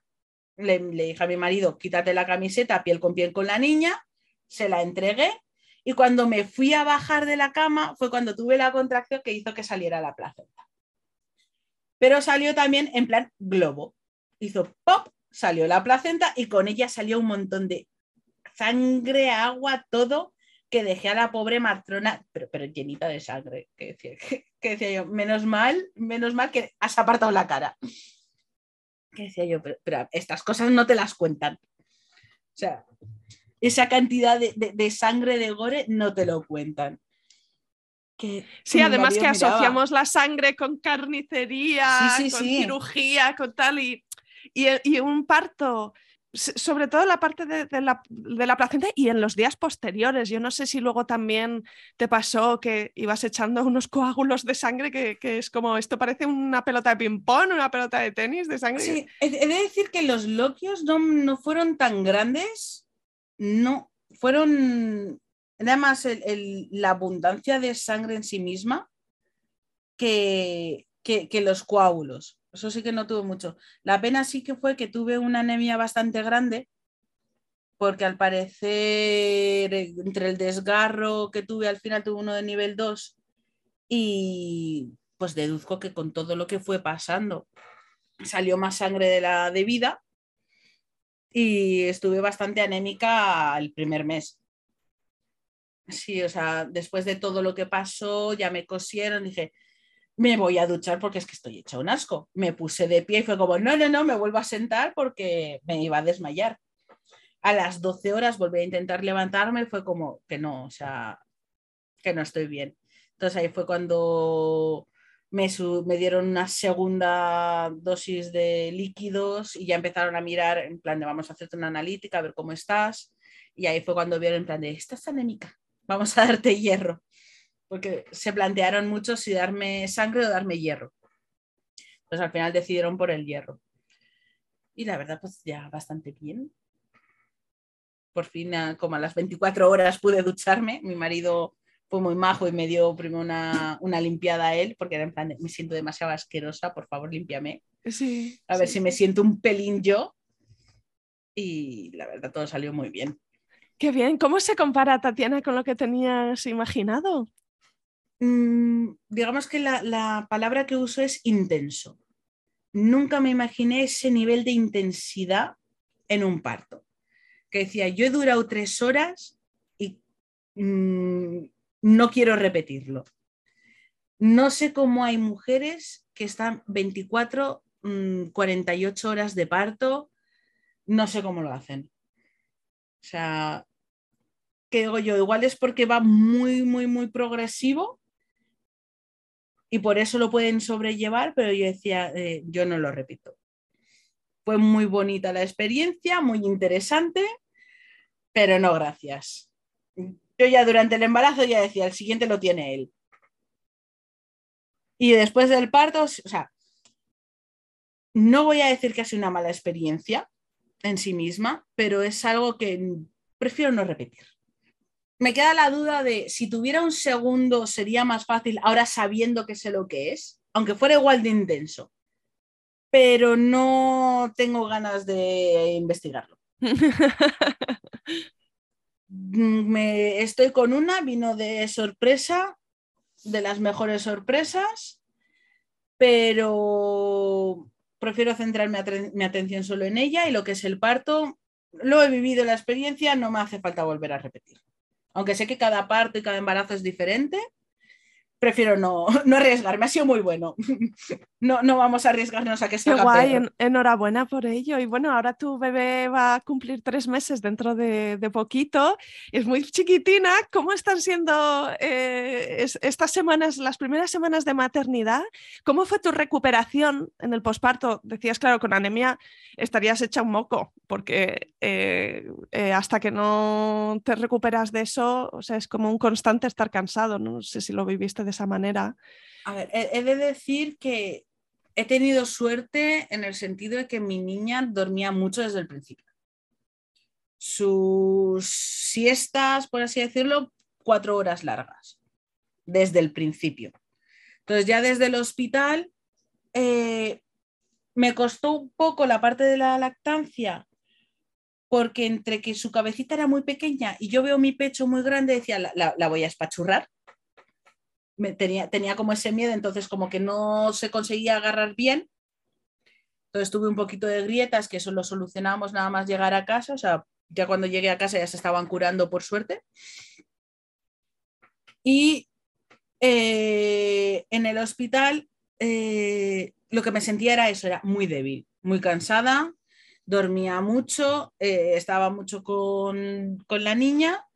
le, dije a mi marido, quítate la camiseta, piel con piel con la niña, se la entregué y cuando me fui a bajar de la cama fue cuando tuve la contracción que hizo que saliera la placenta pero salió también en plan globo. Hizo pop, salió la placenta y con ella salió un montón de sangre, agua, todo, que dejé a la pobre matrona, pero, pero llenita de sangre, que decía yo, menos mal, menos mal que has apartado la cara. Que decía yo, pero, pero estas cosas no te las cuentan. O sea, esa cantidad de, de- de sangre de gore no te lo cuentan. Que Sí, además que miraba. asociamos la sangre con carnicería, Sí, sí, con sí. cirugía, con tal, y, y, y un parto, sobre todo la parte de, la, de la placenta y en los días posteriores. Yo no sé si luego también te pasó que ibas echando unos coágulos de sangre que, que es como, esto parece una pelota de ping-pong, una pelota de tenis de sangre. Sí, he de decir que los loquios no, no fueron tan grandes, no, fueron nada más el- la abundancia de sangre en sí misma que, que los coágulos. Eso sí que no tuve mucho. La pena sí que fue que tuve una anemia bastante grande porque al parecer entre el desgarro que tuve al final tuve uno de nivel 2 y pues deduzco que con todo lo que fue pasando salió más sangre de la debida y estuve bastante anémica el primer mes. Sí, o sea, después de todo lo que pasó, ya me cosieron, dije, me voy a duchar porque es que estoy hecha un asco. Me puse de pie y fue como, no, no, no, me vuelvo a sentar porque me iba a desmayar. A las 12 horas volví a intentar levantarme y fue como que no, o sea, que no estoy bien. Entonces ahí fue cuando me, me, dieron una segunda dosis de líquidos y ya empezaron a mirar en plan de vamos a hacerte una analítica, a ver cómo estás. Y ahí fue cuando vieron en plan de, estás anémica, vamos a darte hierro. Porque se plantearon mucho si darme sangre o darme hierro. Entonces al final decidieron por el hierro. Y la verdad, pues ya bastante bien. Por fin, como a las 24 horas pude ducharme. Mi marido fue muy majo y me dio primero una, una, limpiada a él, porque era en plan, me siento demasiado asquerosa, por favor, límpiame. Sí, a ver si me siento un pelín yo. Y la verdad, todo salió muy bien. Qué bien. ¿Cómo se compara, Tatiana, con lo que tenías imaginado? Mm, digamos que la, la palabra que uso es intenso. Nunca me imaginé ese nivel de intensidad en un parto. Que decía, yo he durado tres horas y mmm, no quiero repetirlo. No sé cómo hay mujeres que están 24, 48 mm, horas de parto, no sé cómo lo hacen. O sea, ¿qué digo yo? Igual es porque va muy, muy, muy progresivo y por eso lo pueden sobrellevar, pero yo decía, eh, yo no lo repito. Fue muy bonita la experiencia, muy interesante, pero no gracias yo ya durante el embarazo ya decía, el siguiente lo tiene él. Y después del parto, o sea, no voy a decir que ha sido una mala experiencia en sí misma, pero es algo que prefiero no repetir. Me queda la duda de si tuviera un segundo sería más fácil ahora sabiendo que sé lo que es, aunque fuera igual de intenso, pero no tengo ganas de investigarlo. Me, estoy con una, vino de sorpresa, de las mejores sorpresas, pero prefiero centrarme mi atención solo en ella y lo que es el parto, lo he vivido la experiencia, no me hace falta volver a repetir. Aunque sé que cada parto y cada embarazo es diferente, prefiero no, no, arriesgarme, ha sido muy bueno. No, no vamos a arriesgarnos a que sea. Guay, enhorabuena por ello. Y bueno, ahora tu bebé va a cumplir tres meses dentro de, poquito, es muy chiquitina. ¿Cómo están siendo eh, estas semanas, las primeras semanas de maternidad? ¿Cómo fue tu recuperación en el posparto? Decías, claro, con anemia estarías hecha un moco, porque eh, eh, hasta que no te recuperas de eso, o sea, es como un constante estar cansado. No sé si lo viviste de esa manera. A ver, he de decir que he tenido suerte en el sentido de que mi niña dormía mucho desde el principio. Sus siestas, por así decirlo, cuatro horas largas, desde el principio. Entonces ya desde el hospital eh, me costó un poco la parte de la lactancia, porque entre que su cabecita era muy pequeña y yo veo mi pecho muy grande, decía, la voy a espachurrar tenía, tenía como ese miedo, entonces como que no se conseguía agarrar bien. Entonces tuve un poquito de grietas, que eso lo solucionamos nada más llegar a casa, o sea, ya cuando llegué a casa ya se estaban curando por suerte. Y eh, en el hospital eh, lo que me sentía era eso, era muy débil, muy cansada, dormía mucho, eh, estaba mucho con, con la niña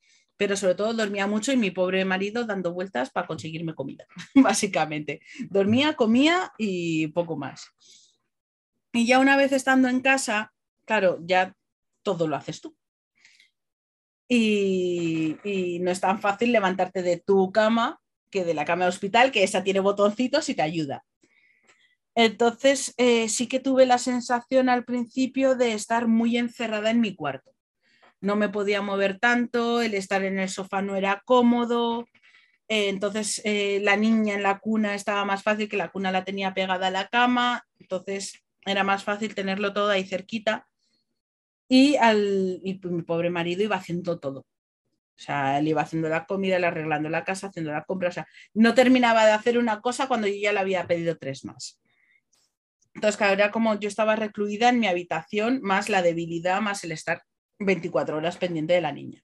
pero sobre todo dormía mucho y mi pobre marido dando vueltas para conseguirme comida, básicamente. Dormía, comía y poco más. Y ya una vez estando en casa, claro, ya todo lo haces tú. Y, no es tan fácil levantarte de tu cama que de la cama de hospital, que esa tiene botoncitos y te ayuda. Entonces, eh, sí que tuve la sensación al principio de estar muy encerrada en mi cuarto no me podía mover tanto, el estar en el sofá no era cómodo, eh, entonces eh, la niña en la cuna estaba más fácil, que la cuna la tenía pegada a la cama, entonces era más fácil tenerlo todo ahí cerquita Y, al, y mi pobre marido iba haciendo todo. O sea, él iba haciendo la comida, le arreglando la casa, haciendo la compra. No terminaba de hacer una cosa cuando yo ya le había pedido tres más. Entonces, claro, era como yo estaba recluida en mi habitación, más la debilidad, más el estar 24 horas pendiente de la niña.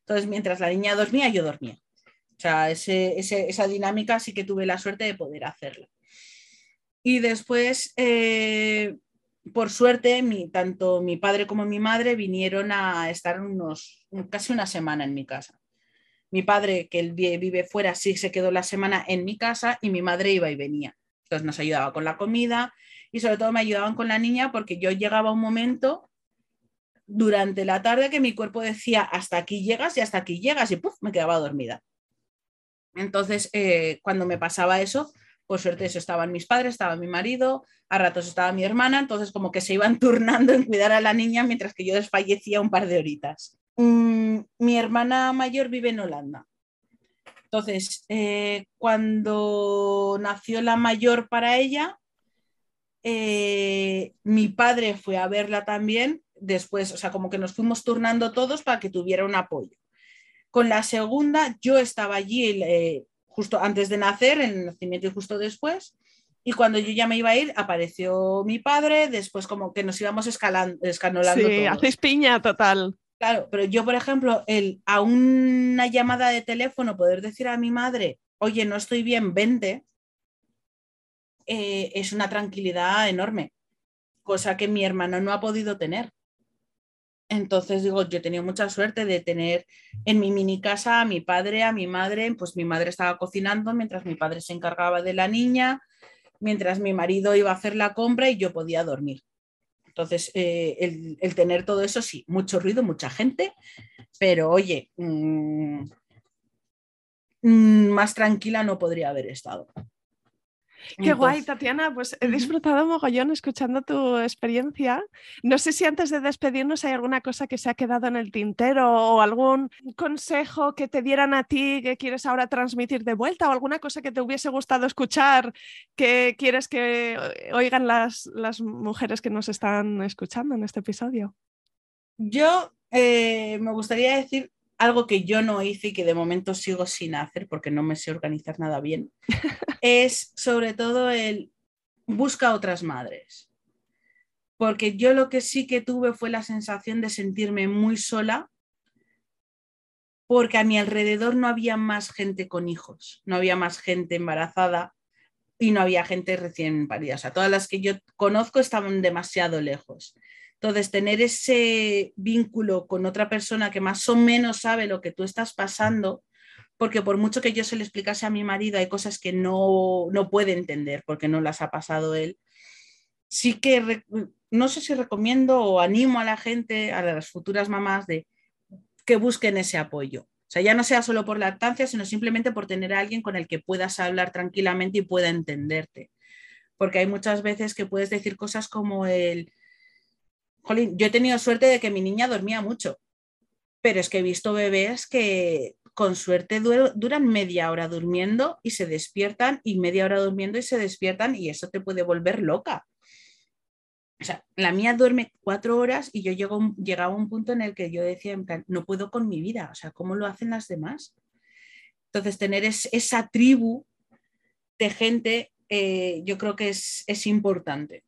Entonces, mientras la niña dormía, yo dormía. O sea, esa dinámica sí que tuve la suerte de poder hacerla. Y después, eh, por suerte, tanto mi padre como mi madre vinieron a estar unos, casi una semana en mi casa. Mi padre, que él vive fuera, sí se quedó la semana en mi casa y mi madre iba y venía. Entonces nos ayudaba con la comida y sobre todo me ayudaban con la niña porque yo llegaba un momento durante la tarde que mi cuerpo decía hasta aquí llegas y hasta aquí llegas y ¡puf! me quedaba dormida. Entonces, eh, cuando me pasaba eso, por suerte eso estaban mis padres, estaba mi marido, a ratos estaba mi hermana, entonces como que se iban turnando en cuidar a la niña mientras que yo desfallecía un par de horitas. Mm, mi hermana mayor vive en Holanda. Entonces, eh, cuando nació la mayor para ella, eh, mi padre fue a verla también, después, o sea, como que nos fuimos turnando todos para que tuviera un apoyo. Con la segunda, yo estaba allí eh, justo antes de nacer, en el nacimiento y justo después. Y cuando yo ya me iba a ir, apareció mi padre, después como que nos íbamos escalando, escanolando. Sí, hacéis piña total. Claro, pero yo, por ejemplo, el, a una llamada de teléfono poder decir a mi madre, oye, no estoy bien, vente, eh, es una tranquilidad enorme, cosa que mi hermano no ha podido tener. Entonces digo, yo he tenido mucha suerte de tener en mi mini casa a mi padre, a mi madre, pues mi madre estaba cocinando mientras mi padre se encargaba de la niña, mientras mi marido iba a hacer la compra y yo podía dormir. Entonces, eh, el, tener todo eso, sí, mucho ruido, mucha gente, pero oye, mm, mm, más tranquila no podría haber estado. Qué guay, Tatiana. Pues he disfrutado mogollón escuchando tu experiencia. No sé si antes de despedirnos hay alguna cosa que se ha quedado en el tintero o algún consejo que te dieran a ti que quieres ahora transmitir de vuelta o alguna cosa que te hubiese gustado escuchar que quieres que oigan las, las mujeres que nos están escuchando en este episodio. Yo eh, me gustaría decir algo que yo no hice y que de momento sigo sin hacer porque no me sé organizar nada bien, es sobre todo el busca otras madres. Porque yo lo que sí que tuve fue la sensación de sentirme muy sola porque a mi alrededor no había más gente con hijos, no había más gente embarazada y no había gente recién parida. O sea, todas las que yo conozco estaban demasiado lejos. Entonces, tener ese vínculo con otra persona que más o menos sabe lo que tú estás pasando, porque por mucho que yo se le explicase a mi marido, hay cosas que no, no puede entender porque no las ha pasado él. Sí que no sé si recomiendo o animo a la gente, a las futuras mamás, de que busquen ese apoyo. O sea, ya no sea solo por lactancia, sino simplemente por tener a alguien con el que puedas hablar tranquilamente y pueda entenderte. Porque hay muchas veces que puedes decir cosas como el, yo he tenido suerte de que mi niña dormía mucho, pero es que he visto bebés que con suerte duran media hora durmiendo y se despiertan y media hora durmiendo y se despiertan y eso te puede volver loca. O sea, la mía duerme cuatro horas y yo llego, llegaba a un punto en el que yo decía, en plan, no puedo con mi vida, o sea, ¿cómo lo hacen las demás? Entonces, tener esa tribu de gente, eh, yo creo que es, es importante.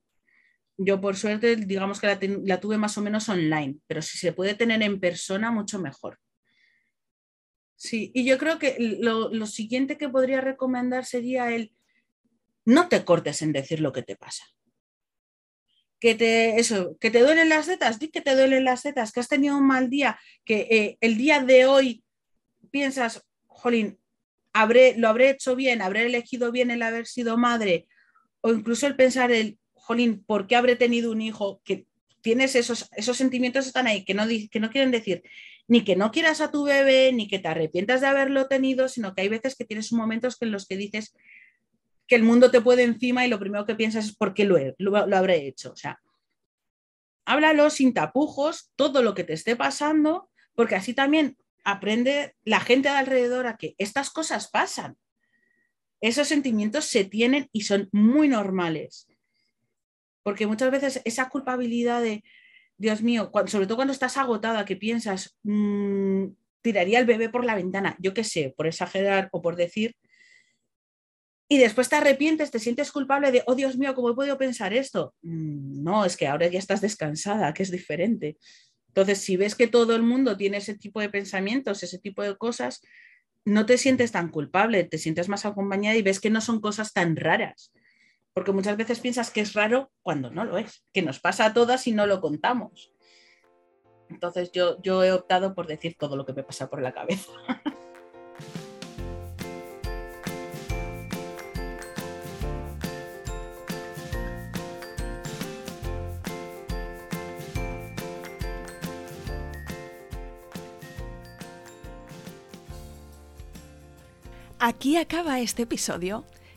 Yo por suerte, digamos que la, tuve más o menos online, pero si se puede tener en persona, mucho mejor. Sí, y yo creo que lo, siguiente que podría recomendar sería el no te cortes en decir lo que te pasa. Que te, eso, que te duelen las tetas, di que te duelen las tetas, que has tenido un mal día, que eh, el día de hoy piensas, jolín, habré, lo habré hecho bien, habré elegido bien el haber sido madre, o incluso el pensar el jolín, ¿por qué habré tenido un hijo? Que tienes esos, esos sentimientos están ahí, que no, que no quieren decir ni que no quieras a tu bebé, ni que te arrepientas de haberlo tenido, sino que hay veces que tienes momentos en los que dices que el mundo te puede encima y lo primero que piensas es por qué lo, lo, habré hecho. O sea, háblalo sin tapujos, todo lo que te esté pasando, porque así también aprende la gente de alrededor a que estas cosas pasan. Esos sentimientos se tienen y son muy normales porque muchas veces esa culpabilidad de, Dios mío, sobre todo cuando estás agotada, que piensas, mm, tiraría el bebé por la ventana, yo qué sé, por exagerar o por decir, y después te arrepientes, te sientes culpable de, oh Dios mío, ¿cómo he podido pensar esto? Mm, no, es que ahora ya estás descansada, que es diferente. Entonces, si ves que todo el mundo tiene ese tipo de pensamientos, ese tipo de cosas, no te sientes tan culpable, te sientes más acompañada y ves que no son cosas tan raras. Porque muchas veces piensas que es raro cuando no lo es, que nos pasa a todas y no lo contamos. Entonces yo, yo he optado por decir todo lo que me pasa por la cabeza. Aquí acaba este episodio.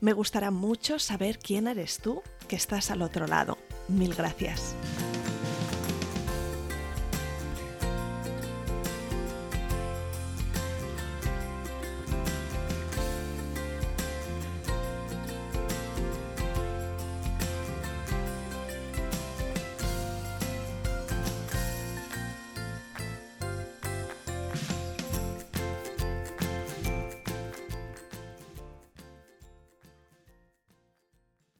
Me gustará mucho saber quién eres tú que estás al otro lado. Mil gracias.